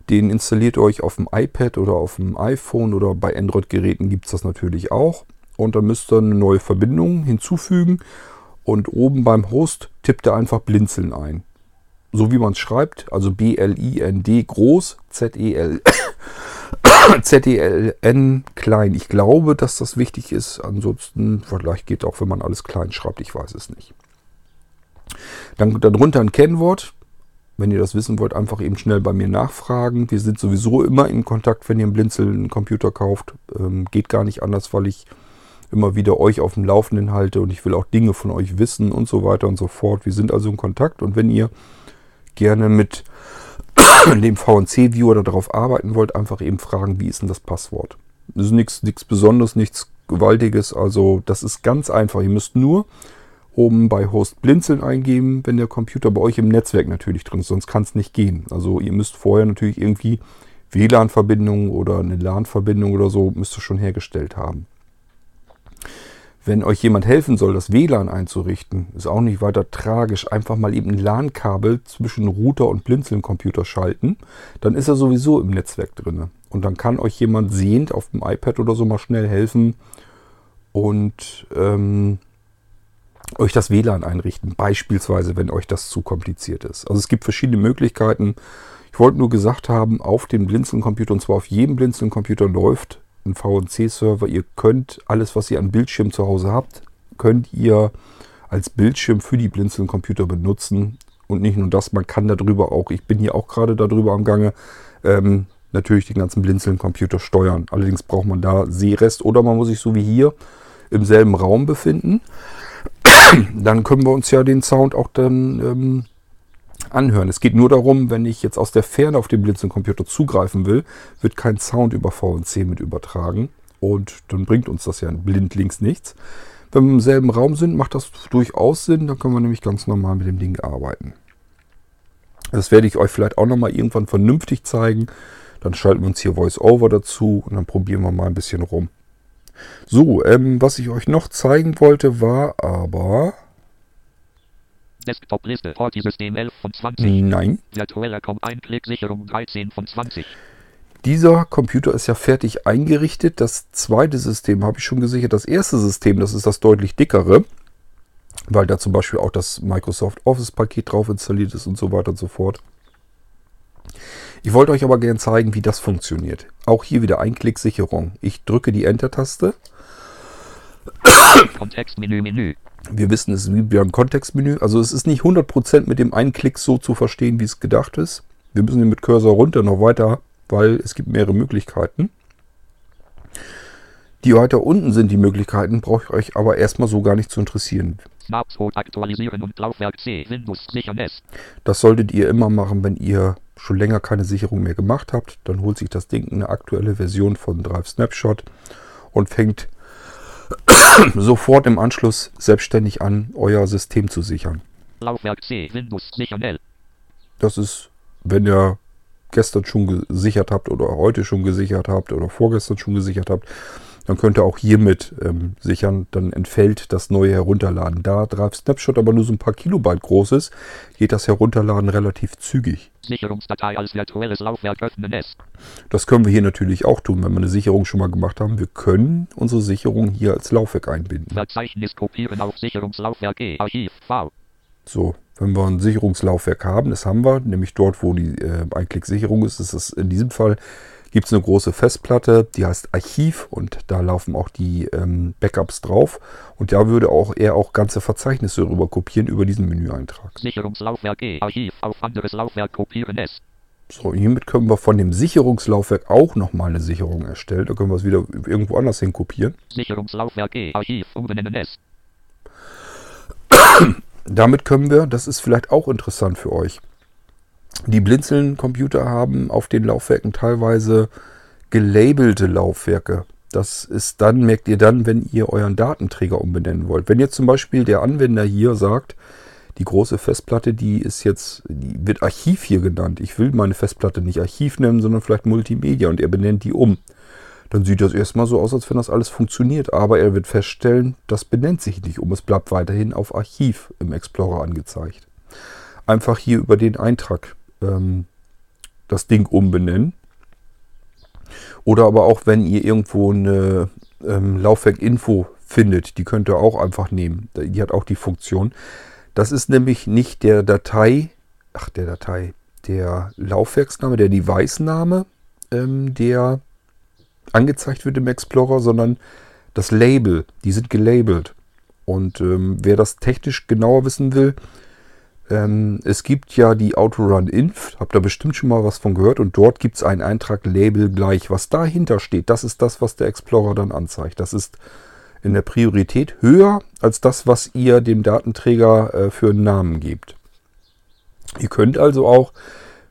Den installiert ihr euch auf dem iPad oder auf dem iPhone oder bei Android-Geräten gibt es das natürlich auch. Und dann müsst ihr eine neue Verbindung hinzufügen. Und oben beim Host tippt ihr einfach Blinzeln ein. So wie man es schreibt, also B-L-I-N-D groß, Z-E-L. Z-E-L-N klein. Ich glaube, dass das wichtig ist. Ansonsten, vielleicht geht auch, wenn man alles klein schreibt. Ich weiß es nicht. Dann darunter ein Kennwort. Wenn ihr das wissen wollt, einfach eben schnell bei mir nachfragen. Wir sind sowieso immer in Kontakt, wenn ihr einen Blinzeln-Computer kauft. Ähm, geht gar nicht anders, weil ich immer wieder euch auf dem Laufenden halte und ich will auch Dinge von euch wissen und so weiter und so fort. Wir sind also in Kontakt und wenn ihr gerne mit dem VNC-Viewer darauf arbeiten wollt, einfach eben fragen, wie ist denn das Passwort. Das ist nichts nichts Besonderes, nichts Gewaltiges. Also das ist ganz einfach. Ihr müsst nur oben bei Host Blinzeln eingeben, wenn der Computer bei euch im Netzwerk natürlich drin ist, sonst kann es nicht gehen. Also ihr müsst vorher natürlich irgendwie WLAN-Verbindung oder eine LAN-Verbindung oder so müsst ihr schon hergestellt haben. Wenn euch jemand helfen soll, das WLAN einzurichten, ist auch nicht weiter tragisch. Einfach mal eben ein LAN-Kabel zwischen Router und Blinzeln-Computer schalten. Dann ist er sowieso im Netzwerk drin. Und dann kann euch jemand sehend auf dem iPad oder so mal schnell helfen und ähm, euch das WLAN einrichten. Beispielsweise, wenn euch das zu kompliziert ist. Also es gibt verschiedene Möglichkeiten. Ich wollte nur gesagt haben, auf dem Blinzeln-Computer, und zwar auf jedem Blinzeln-Computer läuft ein VNC-Server. Ihr könnt alles, was ihr an Bildschirm zu Hause habt, könnt ihr als Bildschirm für die Blinzeln-Computer benutzen. Und nicht nur das, man kann darüber auch, ich bin hier auch gerade darüber am Gange, ähm, natürlich den ganzen Blinzeln-Computer steuern. Allerdings braucht man da Sehrest oder man muss sich so wie hier im selben Raum befinden. Dann können wir uns ja den Sound auch dann ähm, anhören. Es geht nur darum, wenn ich jetzt aus der Ferne auf den Blinzeln-Computer zugreifen will, wird kein Sound über VNC mit übertragen. Und dann bringt uns das ja blindlings nichts. Wenn wir im selben Raum sind, macht das durchaus Sinn. Dann können wir nämlich ganz normal mit dem Ding arbeiten. Das werde ich euch vielleicht auch nochmal irgendwann vernünftig zeigen. Dann schalten wir uns hier VoiceOver dazu und dann probieren wir mal ein bisschen rum. So, ähm, was ich euch noch zeigen wollte, war aber... Desktop-Liste, Horti-System 11 von 20. Nein, Virtueller Com Einklicksicherung 13 von 20. dieser Computer ist ja fertig eingerichtet. Das zweite System habe ich schon gesichert. Das erste System, das ist das deutlich dickere, weil da zum Beispiel auch das Microsoft Office-Paket drauf installiert ist und so weiter und so fort. Ich wollte euch aber gerne zeigen, wie das funktioniert. Auch hier wieder Einklicksicherung. Ich drücke die Enter-Taste. Kontextmenü Menü. Wir wissen, es ist wie ein Kontextmenü. Also es ist nicht 100% mit dem einen Klick so zu verstehen, wie es gedacht ist. Wir müssen hier mit Cursor runter noch weiter, weil es gibt mehrere Möglichkeiten. Die weiter unten sind die Möglichkeiten, brauche ich euch aber erstmal so gar nicht zu interessieren. Aktualisieren und Laufwerk C. Windows sichern S. Das solltet ihr immer machen, wenn ihr schon länger keine Sicherung mehr gemacht habt. Dann holt sich das Ding eine aktuelle Version von Drive Snapshot und fängt sofort im Anschluss selbstständig an, euer System zu sichern. Laufwerk C. Windows sichern L. Das ist, wenn ihr gestern schon gesichert habt oder heute schon gesichert habt oder vorgestern schon gesichert habt, dann könnt ihr auch hiermit ähm, sichern. Dann entfällt das neue Herunterladen. Da Drive Snapshot aber nur so ein paar Kilobyte groß ist, geht das Herunterladen relativ zügig. Sicherungsdatei als virtuelles Laufwerk öffnen S. Das können wir hier natürlich auch tun, wenn wir eine Sicherung schon mal gemacht haben. Wir können unsere Sicherung hier als Laufwerk einbinden. Verzeichnis kopieren auf Sicherungslaufwerk E. Archiv V. So, wenn wir ein Sicherungslaufwerk haben, das haben wir, nämlich dort, wo die äh, Einklick-Sicherung ist, ist es in diesem Fall gibt es eine große Festplatte, die heißt Archiv und da laufen auch die ähm, Backups drauf. Und da würde auch er auch ganze Verzeichnisse rüber kopieren über diesen Menüeintrag. Sicherungslaufwerk E. Archiv auf anderes Laufwerk kopieren S. So, hiermit können wir von dem Sicherungslaufwerk auch nochmal eine Sicherung erstellen. Da können wir es wieder irgendwo anders hin kopieren. Sicherungslaufwerk E. Archiv umbenennen S. Damit können wir, das ist vielleicht auch interessant für euch, die Blinzeln-Computer haben auf den Laufwerken teilweise gelabelte Laufwerke. Das ist dann, merkt ihr dann, wenn ihr euren Datenträger umbenennen wollt. Wenn jetzt zum Beispiel der Anwender hier sagt, die große Festplatte, die ist jetzt, die wird Archiv hier genannt. Ich will meine Festplatte nicht Archiv nennen, sondern vielleicht Multimedia und er benennt die um. Dann sieht das erstmal so aus, als wenn das alles funktioniert. Aber er wird feststellen, das benennt sich nicht um. Es bleibt weiterhin auf Archiv im Explorer angezeigt. Einfach hier über den Eintrag ähm, das Ding umbenennen. Oder aber auch, wenn ihr irgendwo eine ähm, Laufwerk-Info findet, die könnt ihr auch einfach nehmen. Die hat auch die Funktion. Das ist nämlich nicht der Datei, ach der Datei, der Laufwerksname, der Device-Name, ähm, der angezeigt wird im Explorer, sondern das Label. Die sind gelabelt. Und ähm, wer das technisch genauer wissen will, ähm, es gibt ja die Autorun Inf, habt ihr bestimmt schon mal was von gehört und dort gibt es einen Eintrag Label gleich. Was dahinter steht, das ist das, was der Explorer dann anzeigt. Das ist in der Priorität höher als das, was ihr dem Datenträger äh, für einen Namen gebt. Ihr könnt also auch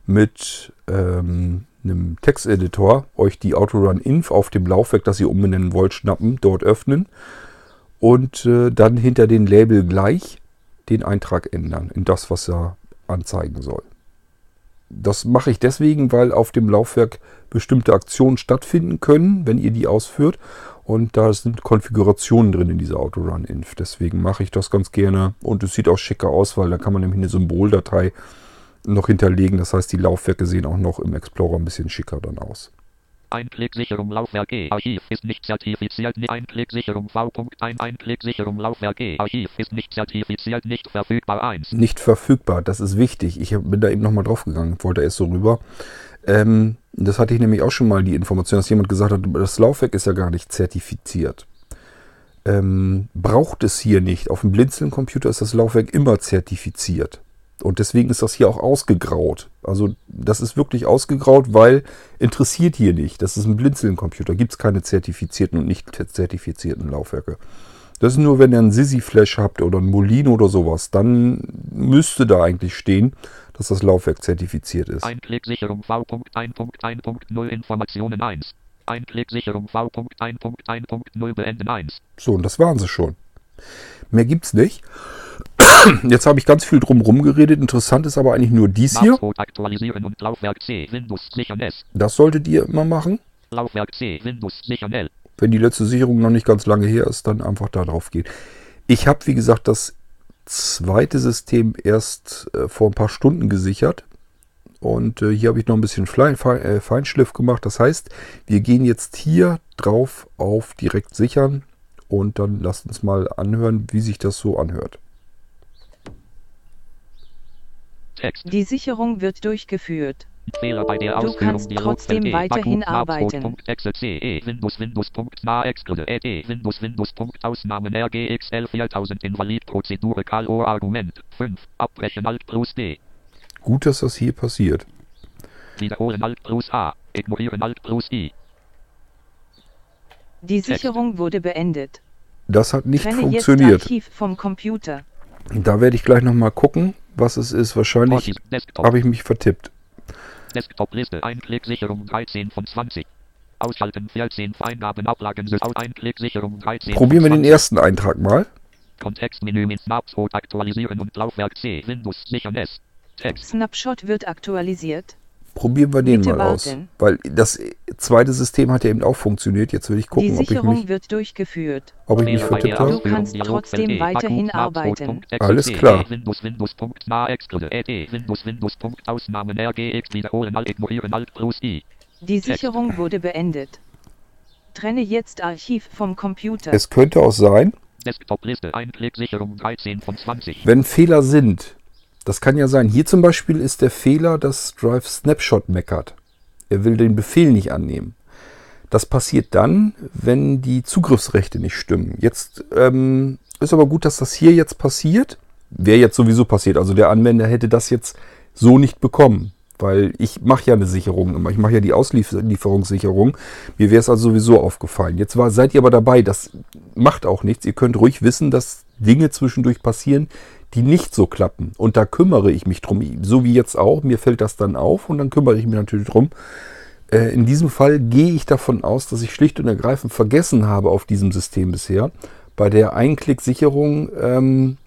mit ähm, einem Texteditor euch die Autorun Inf auf dem Laufwerk, das ihr umbenennen wollt, schnappen, dort öffnen und äh, dann hinter den Label gleich den Eintrag ändern in das, was er anzeigen soll. Das mache ich deswegen, weil auf dem Laufwerk bestimmte Aktionen stattfinden können, wenn ihr die ausführt. Und da sind Konfigurationen drin in dieser Autorun-Inf. Deswegen mache ich das ganz gerne. Und es sieht auch schicker aus, weil da kann man nämlich eine Symboldatei noch hinterlegen. Das heißt, die Laufwerke sehen auch noch im Explorer ein bisschen schicker dann aus. Einklicksicherung Laufwerk E. Archiv ist nicht zertifiziert. Einklicksicherung V.1 Einklicksicherung Laufwerk E. Archiv ist nicht zertifiziert. Nicht verfügbar 1. Nicht verfügbar, das ist wichtig. Ich bin da eben nochmal drauf gegangen, wollte erst so rüber. Ähm, das hatte ich nämlich auch schon mal die Information, dass jemand gesagt hat, das Laufwerk ist ja gar nicht zertifiziert. Ähm, braucht es hier nicht. Auf dem Blinzeln-Computer ist das Laufwerk immer zertifiziert. Und deswegen ist das hier auch ausgegraut. Also das ist wirklich ausgegraut, weil interessiert hier nicht. Das ist ein Blinzeln-Computer. Gibt es keine zertifizierten und nicht zertifizierten Laufwerke. Das ist nur, wenn ihr einen Sisi-Flash habt oder einen Molino oder sowas, dann müsste da eigentlich stehen, dass das Laufwerk zertifiziert ist. Einklicksicherung V.1.1.0 Informationen 1. Einklicksicherung V.1.1.0 beenden 1. So, und das waren sie schon. Mehr gibt's nicht. Jetzt habe ich ganz viel drum geredet. Interessant ist aber eigentlich nur dies hier. C, Windows. Das solltet ihr immer machen. C, Windows. Wenn die letzte Sicherung noch nicht ganz lange her ist, dann einfach da drauf gehen. Ich habe, wie gesagt, das zweite System erst äh, vor ein paar Stunden gesichert. Und äh, hier habe ich noch ein bisschen Fein, äh, Feinschliff gemacht. Das heißt, wir gehen jetzt hier drauf auf direkt sichern. Und dann lasst uns mal anhören, wie sich das so anhört. Text. Die Sicherung wird durchgeführt. Fehler bei der Du Ausführung kannst Dialogfeld trotzdem E. weiterhin Baku, arbeiten. C, E, Windows, Windows, Punkt, Na, Exclude, E, E, Windows, Windows, Punkt, Ausnahmen, RGXL 4000, Invalid, Prozedur, Call, O, Argument, 5, Abbrechen, Alt, plus D, Gut, dass das hier passiert. Wiederholen, Alt, plus A, Ignorieren, Alt, plus I, Die Sicherung wurde beendet. Das hat nicht Trenne funktioniert. jetzt Archiv vom Computer. Da werde ich gleich nochmal gucken, was es ist. Wahrscheinlich habe ich mich vertippt. Desktop-Liste, Einklicksicherung 13 von 20. Ausschalten 14 Eingaben, Ablagen, Einklicksicherung 13 Probieren wir den 20. ersten Eintrag mal. Kontextmenü mit Snapshot aktualisieren und Laufwerk C, Windows, sichern S. Text, Snapshot wird aktualisiert. Probieren wir den Bitte mal aus. warten. Weil das zweite System hat ja eben auch funktioniert. Jetzt will ich Die gucken, ob ich Sicherung mich, wird durchgeführt. ob ich mich vertippt habe. Du kannst trotzdem E, weiterhin arbeiten. Excel Alles klar. Windows, Windows, Punkt, Na, Exclude, E, E, Windows, Windows, Punkt, Ausnahmen, RGX, wiederholen, Alt, ignorieren, Alt, plus I. Die Text. Sicherung wurde beendet. Trenne jetzt Archiv vom Computer. Es könnte auch sein, Desktop-Liste, Einklicksicherung 13 von 20. wenn Fehler sind. Das kann ja sein. Hier zum Beispiel ist der Fehler, dass Drive Snapshot meckert. Er will den Befehl nicht annehmen. Das passiert dann, wenn die Zugriffsrechte nicht stimmen. Jetzt ähm, ist aber gut, dass das hier jetzt passiert. Wäre jetzt sowieso passiert. Also der Anwender hätte das jetzt so nicht bekommen. Weil ich mache ja eine Sicherung immer. Ich mache ja die Auslieferungssicherung. Mir wäre es also sowieso aufgefallen. Jetzt war, seid ihr aber dabei. Das macht auch nichts. Ihr könnt ruhig wissen, dass Dinge zwischendurch passieren, die nicht so klappen. Und da kümmere ich mich drum. So wie jetzt auch. Mir fällt das dann auf und dann kümmere ich mich natürlich drum. Äh, in diesem Fall gehe ich davon aus, dass ich schlicht und ergreifend vergessen habe auf diesem System bisher, bei der Einklicksicherung ähm,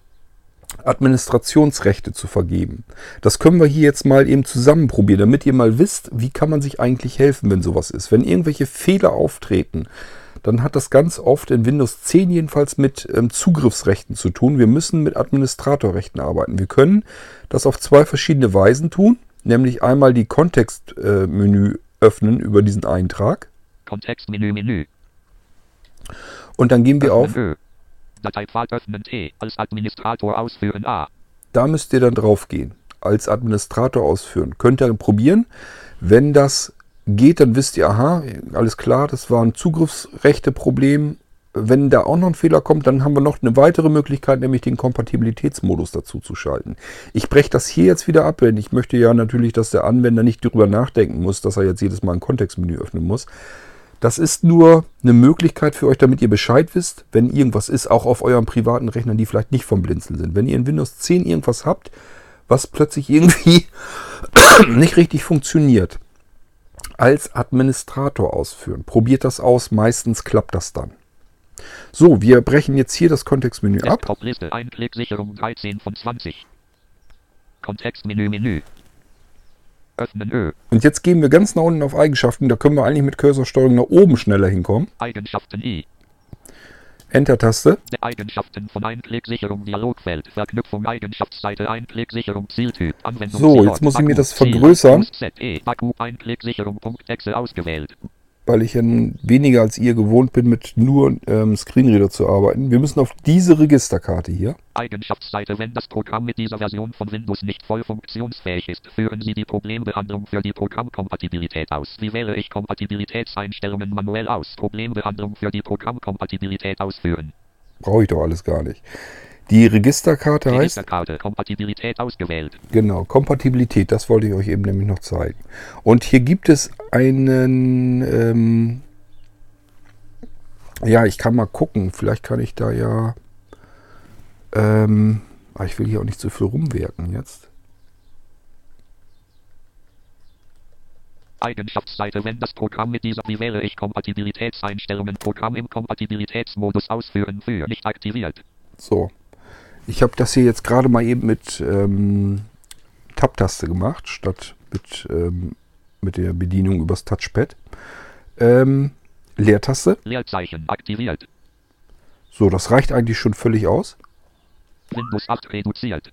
Administrationsrechte zu vergeben. Das können wir hier jetzt mal eben zusammen probieren, damit ihr mal wisst, wie kann man sich eigentlich helfen, wenn sowas ist. Wenn irgendwelche Fehler auftreten, dann hat das ganz oft in Windows 10 jedenfalls mit ähm, Zugriffsrechten zu tun. Wir müssen mit Administratorrechten arbeiten. Wir können das auf zwei verschiedene Weisen tun, nämlich einmal die Kontextmenü öffnen über diesen Eintrag Kontextmenü, Menü. und dann gehen wir auf Öffnen Ö. Dateipfad öffnen T. Als Administrator ausführen A. Da müsst ihr dann drauf gehen. Als Administrator ausführen. Könnt ihr probieren. Wenn das geht, dann wisst ihr, aha, alles klar, das war ein Zugriffsrechte-Problem. Wenn da auch noch ein Fehler kommt, dann haben wir noch eine weitere Möglichkeit, nämlich den Kompatibilitätsmodus dazu zu schalten. Ich breche das hier jetzt wieder ab, denn ich möchte ja natürlich, dass der Anwender nicht darüber nachdenken muss, dass er jetzt jedes Mal ein Kontextmenü öffnen muss. Das ist nur eine Möglichkeit für euch, damit ihr Bescheid wisst, wenn irgendwas ist, auch auf euren privaten Rechnern, die vielleicht nicht vom Blinzeln sind. Wenn ihr in Windows 10 irgendwas habt, was plötzlich irgendwie nicht richtig funktioniert, als Administrator ausführen. Probiert das aus, meistens klappt das dann. So, wir brechen jetzt hier das Kontextmenü ab. Desktop-Liste, Einklicksicherung 13 von 20. Kontextmenü, Menü. Öffnen Ö. Und jetzt gehen wir ganz nach unten auf Eigenschaften. Da können wir eigentlich mit Cursorsteuerung nach oben schneller hinkommen. Eigenschaften I. Enter-Taste. Eigenschaften von Einklicksicherung Dialogfeld. Verknüpfung Eigenschaftsseite Einklicksicherung Zieltyp. Anwendung So, jetzt muss ich mir das vergrößern. Plus Z, E, Akku, Einklicksicherung, Punkt, Exe ausgewählt. Weil ich ja weniger als ihr gewohnt bin, mit nur ähm, Screenreader zu arbeiten. Wir müssen auf diese Registerkarte hier. Eigenschaftsseite Wenn das Programm mit dieser Version von Windows nicht voll funktionsfähig ist, führen Sie die Problembehandlung für die Programmkompatibilität aus. Wie wähle ich Kompatibilitätseinstellungen manuell aus? Problembehandlung für die Programmkompatibilität ausführen. Brauche ich doch alles gar nicht. Die Registerkarte heißt, Registerkarte Kompatibilität ausgewählt. genau, Kompatibilität. Das wollte ich euch eben nämlich noch zeigen. Und hier gibt es einen, ähm, ja, ich kann mal gucken. Vielleicht kann ich da ja, ähm, ah, ich will hier auch nicht zu viel rumwerken jetzt. Eigenschaftsseite Wenn das Programm mit dieser Wie wähle ich Kompatibilitätseinstellungen Programm im Kompatibilitätsmodus ausführen für nicht aktiviert. So. Ich habe das hier jetzt gerade mal eben mit ähm, Tab-Taste gemacht, statt mit, ähm, mit der Bedienung übers Touchpad. Ähm, Leertaste. Leerzeichen aktiviert. So, das reicht eigentlich schon völlig aus. Windows 8 reduziert.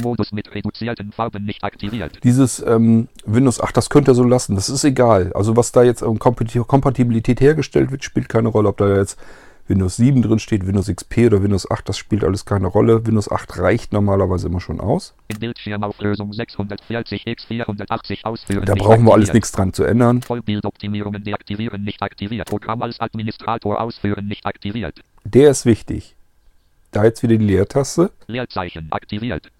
Modus mit reduzierten Farben nicht aktiviert. Dieses ähm, Windows 8, das könnt ihr so lassen. Das ist egal. Also was da jetzt an Kompati- Kompatibilität hergestellt wird, spielt keine Rolle. Ob da jetzt Windows 7 drin steht, Windows XP oder Windows 8, das spielt alles keine Rolle. Windows 8 reicht normalerweise immer schon aus. Bildschirmauflösung 640 x 480 ausführen. Da brauchen wir alles nichts dran zu ändern. Vollbildoptimierungen deaktivieren nicht aktiviert. Programm als Administrator ausführen nicht aktiviert. Der ist wichtig. Da jetzt wieder die Leertaste, Leerzeichen aktiviert.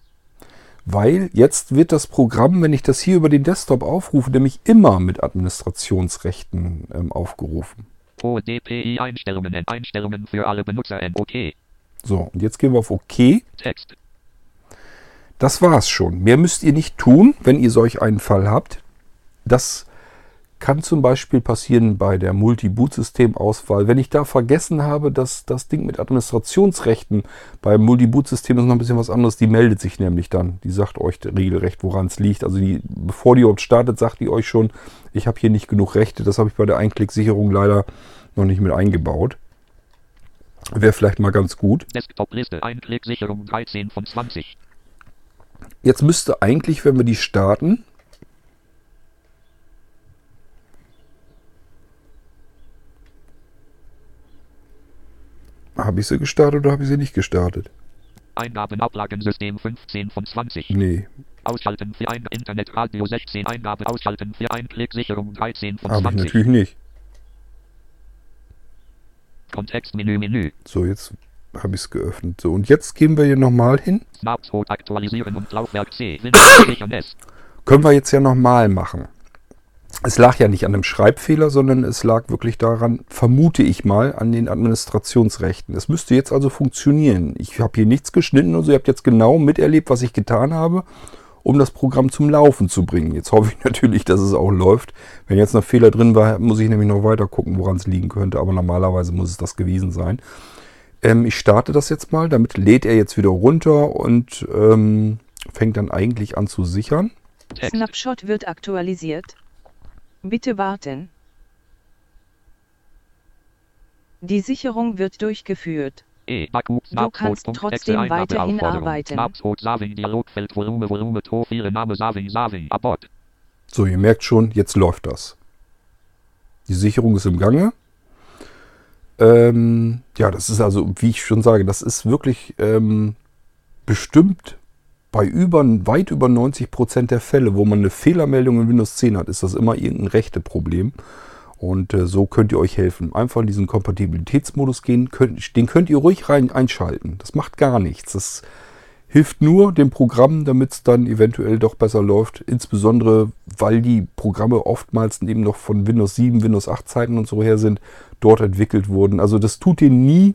weil jetzt wird das Programm, wenn ich das hier über den Desktop aufrufe, nämlich immer mit Administrationsrechten ähm, aufgerufen. DPI-Einstellungen. Einstellungen für alle Benutzer. N. OK. So, und jetzt gehen wir auf OK. Text. Das war's schon. Mehr müsst ihr nicht tun, wenn ihr solch einen Fall habt. Das kann zum Beispiel passieren bei der Multi-Boot-System-Auswahl. Wenn ich da vergessen habe, dass das Ding mit Administrationsrechten beim Multi-Boot-System ist noch ein bisschen was anderes, die meldet sich nämlich dann. Die sagt euch regelrecht, woran es liegt. Also die, bevor die überhaupt startet, sagt die euch schon, ich habe hier nicht genug Rechte. Das habe ich bei der Einklicksicherung leider noch nicht mit eingebaut. Wäre vielleicht mal ganz gut. Desktop-Liste. Einklicksicherung 13 von 20. Jetzt müsste eigentlich, wenn wir die starten, habe ich sie gestartet oder habe ich sie nicht gestartet? Eingabenablagensystem 15 von 20. Nee, Ausschalten für ein Internetradio 16 Eingabe ausschalten für Einklicksicherung 13 von habe ich 20. natürlich nicht. Kontextmenü Menü. So, jetzt habe ich es geöffnet. So, und jetzt gehen wir hier nochmal hin. Snapshot aktualisieren und Laufwerk C. Können wir jetzt ja nochmal machen. Es lag ja nicht an einem Schreibfehler, sondern es lag wirklich daran, vermute ich mal, an den Administrationsrechten. Es müsste jetzt also funktionieren. Ich habe hier nichts geschnitten und so. Ihr habt jetzt genau miterlebt, was ich getan habe, um das Programm zum Laufen zu bringen. Jetzt hoffe ich natürlich, dass es auch läuft. Wenn jetzt noch Fehler drin war, muss ich nämlich noch weiter gucken, woran es liegen könnte. Aber normalerweise muss es das gewesen sein. Ähm, ich starte das jetzt mal. Damit lädt er jetzt wieder runter und ähm, fängt dann eigentlich an zu sichern. Snapshot wird aktualisiert. Bitte warten. Die Sicherung wird durchgeführt. E. Du kannst trotzdem weiterhin arbeiten. So, ihr merkt schon, jetzt läuft das. Die Sicherung ist im Gange. Ähm, ja, das ist also, wie ich schon sage, das ist wirklich ähm, bestimmt bei über, weit über 90 Prozent der Fälle, wo man eine Fehlermeldung in Windows 10 hat, ist das immer irgendein Rechteproblem. Und äh, so könnt ihr euch helfen. Einfach in diesen Kompatibilitätsmodus gehen. Könnt, den könnt ihr ruhig rein einschalten. Das macht gar nichts. Das hilft nur dem Programm, damit es dann eventuell doch besser läuft. Insbesondere, weil die Programme oftmals eben noch von Windows 7, Windows 8 Zeiten und so her sind, dort entwickelt wurden. Also das tut ihnen nie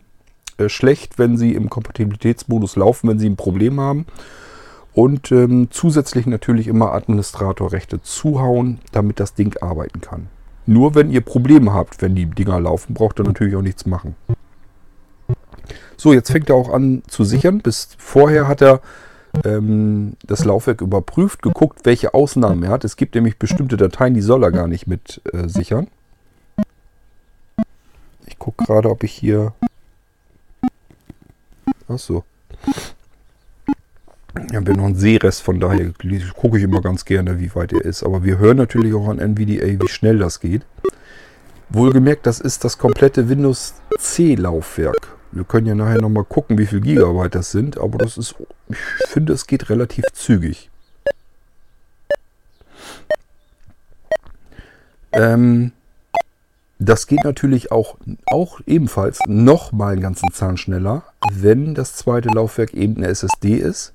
äh, schlecht, wenn sie im Kompatibilitätsmodus laufen, wenn sie ein Problem haben. Und ähm, zusätzlich natürlich immer Administratorrechte zuhauen, damit das Ding arbeiten kann. Nur wenn ihr Probleme habt, wenn die Dinger laufen, braucht ihr natürlich auch nichts machen. So, jetzt fängt er auch an zu sichern. Bis vorher hat er ähm, das Laufwerk überprüft, geguckt, welche Ausnahmen er hat. Es gibt nämlich bestimmte Dateien, die soll er gar nicht mit äh, sichern. Ich gucke gerade, ob ich hier... Achso. Ja, wir haben noch einen Seerest, von daher gucke ich immer ganz gerne, wie weit er ist. Aber wir hören natürlich auch an NVDA, wie schnell das geht. Wohlgemerkt, das ist das komplette Windows C-Laufwerk. Wir können ja nachher nochmal gucken, wie viel Gigabyte das sind, aber das ist, ich finde, es geht relativ zügig. Ähm, das geht natürlich auch, auch ebenfalls nochmal einen ganzen Zahn schneller, wenn das zweite Laufwerk eben eine SSD ist.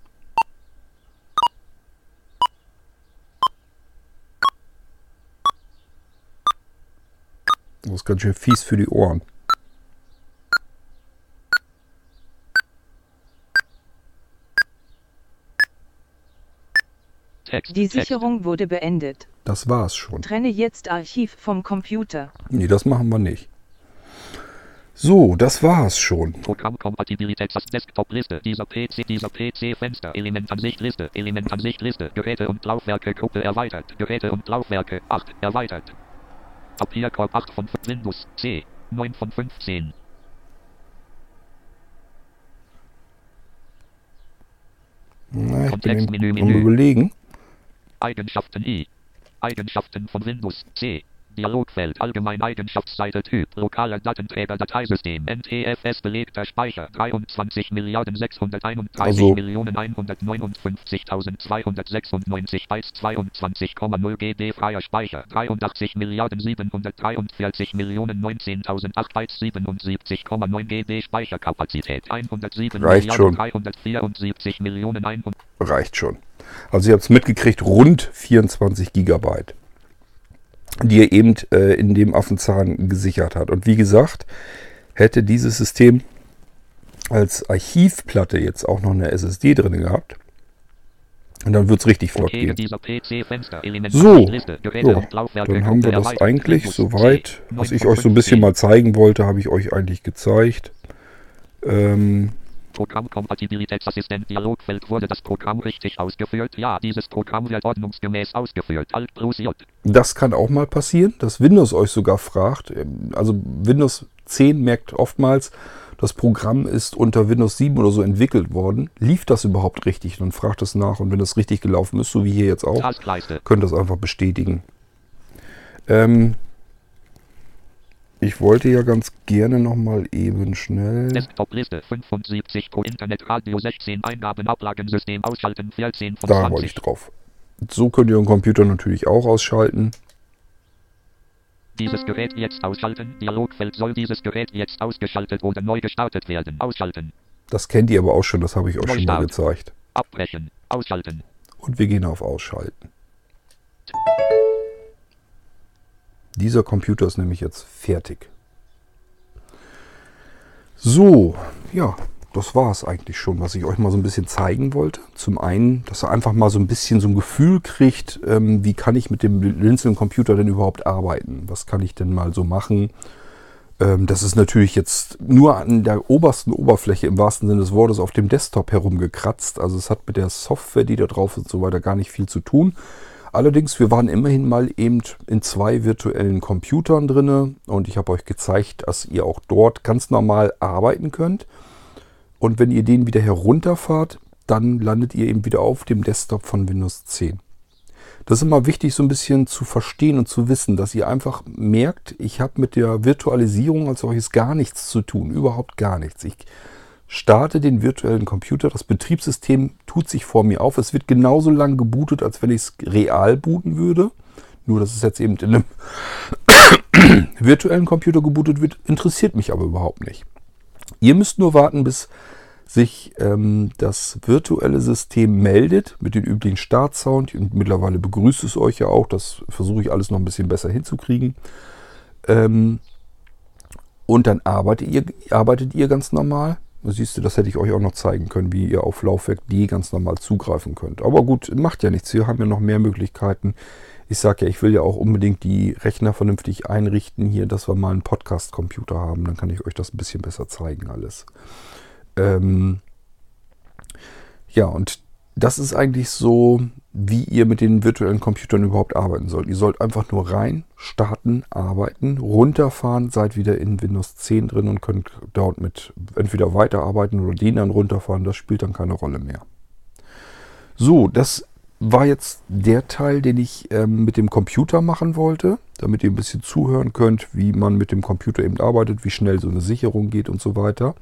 Das ist ganz schön fies für die Ohren. Die. Sicherung wurde beendet. Das war's schon. Trenne jetzt Archiv vom Computer. Nee, das machen wir nicht. So, das war's schon. Programmkompatibilität das Desktop-Liste dieser PC dieser PC-Fenster Elementansicht-Liste Elementansicht-Liste Geräte und Laufwerke Gruppe erweitert Geräte und Laufwerke 8 erweitert Papierkorb 8 von 5 Windows C 9 von 15 Na, ich bin Kontextmenü, Menü. überlegen. Eigenschaften I Eigenschaften von Windows C Dialogfeld. Allgemein Eigenschaftsseite Typ. Lokale Datenträger Dateisystem. NTFS belegter Speicher. 23 Milliarden 631 Also- Millionen 159.296 Bytes. 22,0 GB freier Speicher. 83 Milliarden 743 Millionen 19.008 Bytes. 77,9 GB Speicherkapazität. 107 Reicht Milliarden schon. 374 Millionen 100 Reicht schon. Also ihr habt es mitgekriegt, rund 24 Gigabyte, die er eben äh, in dem Affenzahn gesichert hat. Und wie gesagt, hätte dieses System als Archivplatte jetzt auch noch eine SSD drin gehabt, und dann wird es richtig flott Okay, gehen. So, Laufwerke, dann haben wir das eigentlich soweit, 10, was ich euch so ein bisschen 9.15. mal zeigen wollte, habe ich euch eigentlich gezeigt. Ähm, Programmkompatibilitätsassistent Dialogfeld wurde das Programm richtig ausgeführt? Ja, dieses Programm wird ordnungsgemäß ausgeführt. Alt plus J. Das kann auch mal passieren, dass Windows euch sogar fragt. ähm, Also Windows 10 merkt oftmals, das Programm ist unter Windows 7 oder so entwickelt worden. Lief das überhaupt richtig? Dann fragt es nach und wenn das richtig gelaufen ist, so wie hier jetzt auch, könnt ihr das einfach bestätigen. Ähm, ich wollte ja ganz gerne noch mal eben schnell. Desktop-Liste 75 Pro Internet Radio 16 Eingaben Ablagensystem ausschalten 14 von Da wollte ich 20. drauf. So könnt ihr den Computer natürlich auch ausschalten. Dieses Gerät jetzt ausschalten. Dialogfeld soll dieses Gerät jetzt ausgeschaltet oder neu gestartet werden. Ausschalten. Das kennt ihr aber auch schon, das habe ich euch schon mal gezeigt. Abbrechen. Ausschalten. Und wir gehen auf Ausschalten. Dieser Computer ist nämlich jetzt fertig. So, ja, das war es eigentlich schon, was ich euch mal so ein bisschen zeigen wollte. Zum einen, dass ihr einfach mal so ein bisschen so ein Gefühl kriegt, ähm, wie kann ich mit dem Blinzeln-Computer denn überhaupt arbeiten? Was kann ich denn mal so machen? Ähm, das ist natürlich jetzt nur an der obersten Oberfläche im wahrsten Sinne des Wortes auf dem Desktop herumgekratzt. Also es hat mit der Software, die da drauf ist und so weiter, gar nicht viel zu tun. Allerdings, wir waren immerhin mal eben in zwei virtuellen Computern drinne und ich habe euch gezeigt, dass ihr auch dort ganz normal arbeiten könnt. Und wenn ihr den wieder herunterfahrt, dann landet ihr eben wieder auf dem Desktop von Windows 10. Das ist immer wichtig, so ein bisschen zu verstehen und zu wissen, dass ihr einfach merkt, ich habe mit der Virtualisierung als solches gar nichts zu tun, überhaupt gar nichts. Ich starte den virtuellen Computer, das Betriebssystem tut sich vor mir auf. Es wird genauso lang gebootet, als wenn ich es real booten würde. Nur, dass es jetzt eben in einem virtuellen Computer gebootet wird, interessiert mich aber überhaupt nicht. Ihr müsst nur warten, bis sich ähm, das virtuelle System meldet mit den üblichen Startsound. Und mittlerweile begrüßt es euch ja auch. Das versuche ich alles noch ein bisschen besser hinzukriegen. Ähm, und dann arbeitet ihr, arbeitet ihr ganz normal. Siehst du, das hätte ich euch auch noch zeigen können, wie ihr auf Laufwerk D ganz normal zugreifen könnt. Aber gut, macht ja nichts. Wir haben ja noch mehr Möglichkeiten. Ich sage ja, ich will ja auch unbedingt die Rechner vernünftig einrichten hier, dass wir mal einen Podcast-Computer haben. Dann kann ich euch das ein bisschen besser zeigen alles. Ähm ja, und das ist eigentlich so, wie ihr mit den virtuellen Computern überhaupt arbeiten sollt. Ihr sollt einfach nur rein, starten, arbeiten, runterfahren, seid wieder in Windows 10 drin und könnt dort mit entweder weiterarbeiten oder den dann runterfahren. Das spielt dann keine Rolle mehr. So, das war jetzt der Teil, den ich ähm, mit dem Computer machen wollte, damit ihr ein bisschen zuhören könnt, wie man mit dem Computer eben arbeitet, wie schnell so eine Sicherung geht und so weiter.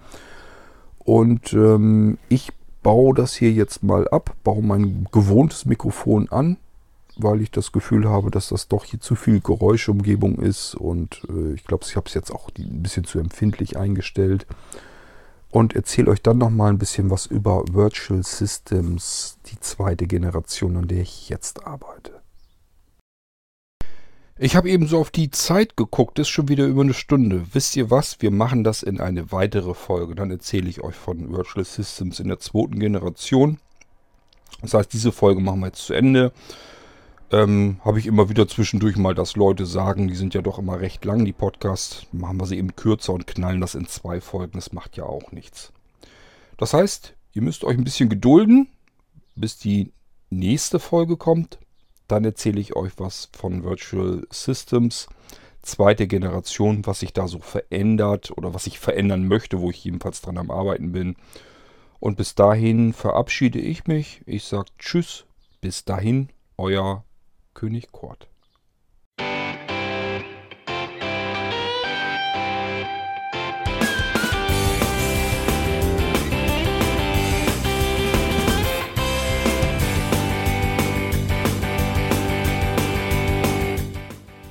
Und ähm, ich baue das hier jetzt mal ab, baue mein gewohntes Mikrofon an, weil ich das Gefühl habe, dass das doch hier zu viel Geräuschumgebung ist und äh, ich glaube, ich habe es jetzt auch ein bisschen zu empfindlich eingestellt und erzähle euch dann noch mal ein bisschen was über Virtual Systems, die zweite Generation, an der ich jetzt arbeite. Ich habe eben so auf die Zeit geguckt, ist schon wieder über eine Stunde. Wisst ihr was? Wir machen das in eine weitere Folge. Dann erzähle ich euch von Virtual Systems in der zweiten Generation. Das heißt, diese Folge machen wir jetzt zu Ende. Ähm, habe ich immer wieder zwischendurch mal, dass Leute sagen, die sind ja doch immer recht lang, die Podcasts. Machen wir sie eben kürzer und knallen das in zwei Folgen. Das macht ja auch nichts. Das heißt, ihr müsst euch ein bisschen gedulden, bis die nächste Folge kommt. Dann erzähle ich euch was von Virtual Systems, zweite Generation, was sich da so verändert oder was ich verändern möchte, wo ich jedenfalls dran am Arbeiten bin. Und bis dahin verabschiede ich mich. Ich sage Tschüss. Bis dahin, euer König Kort.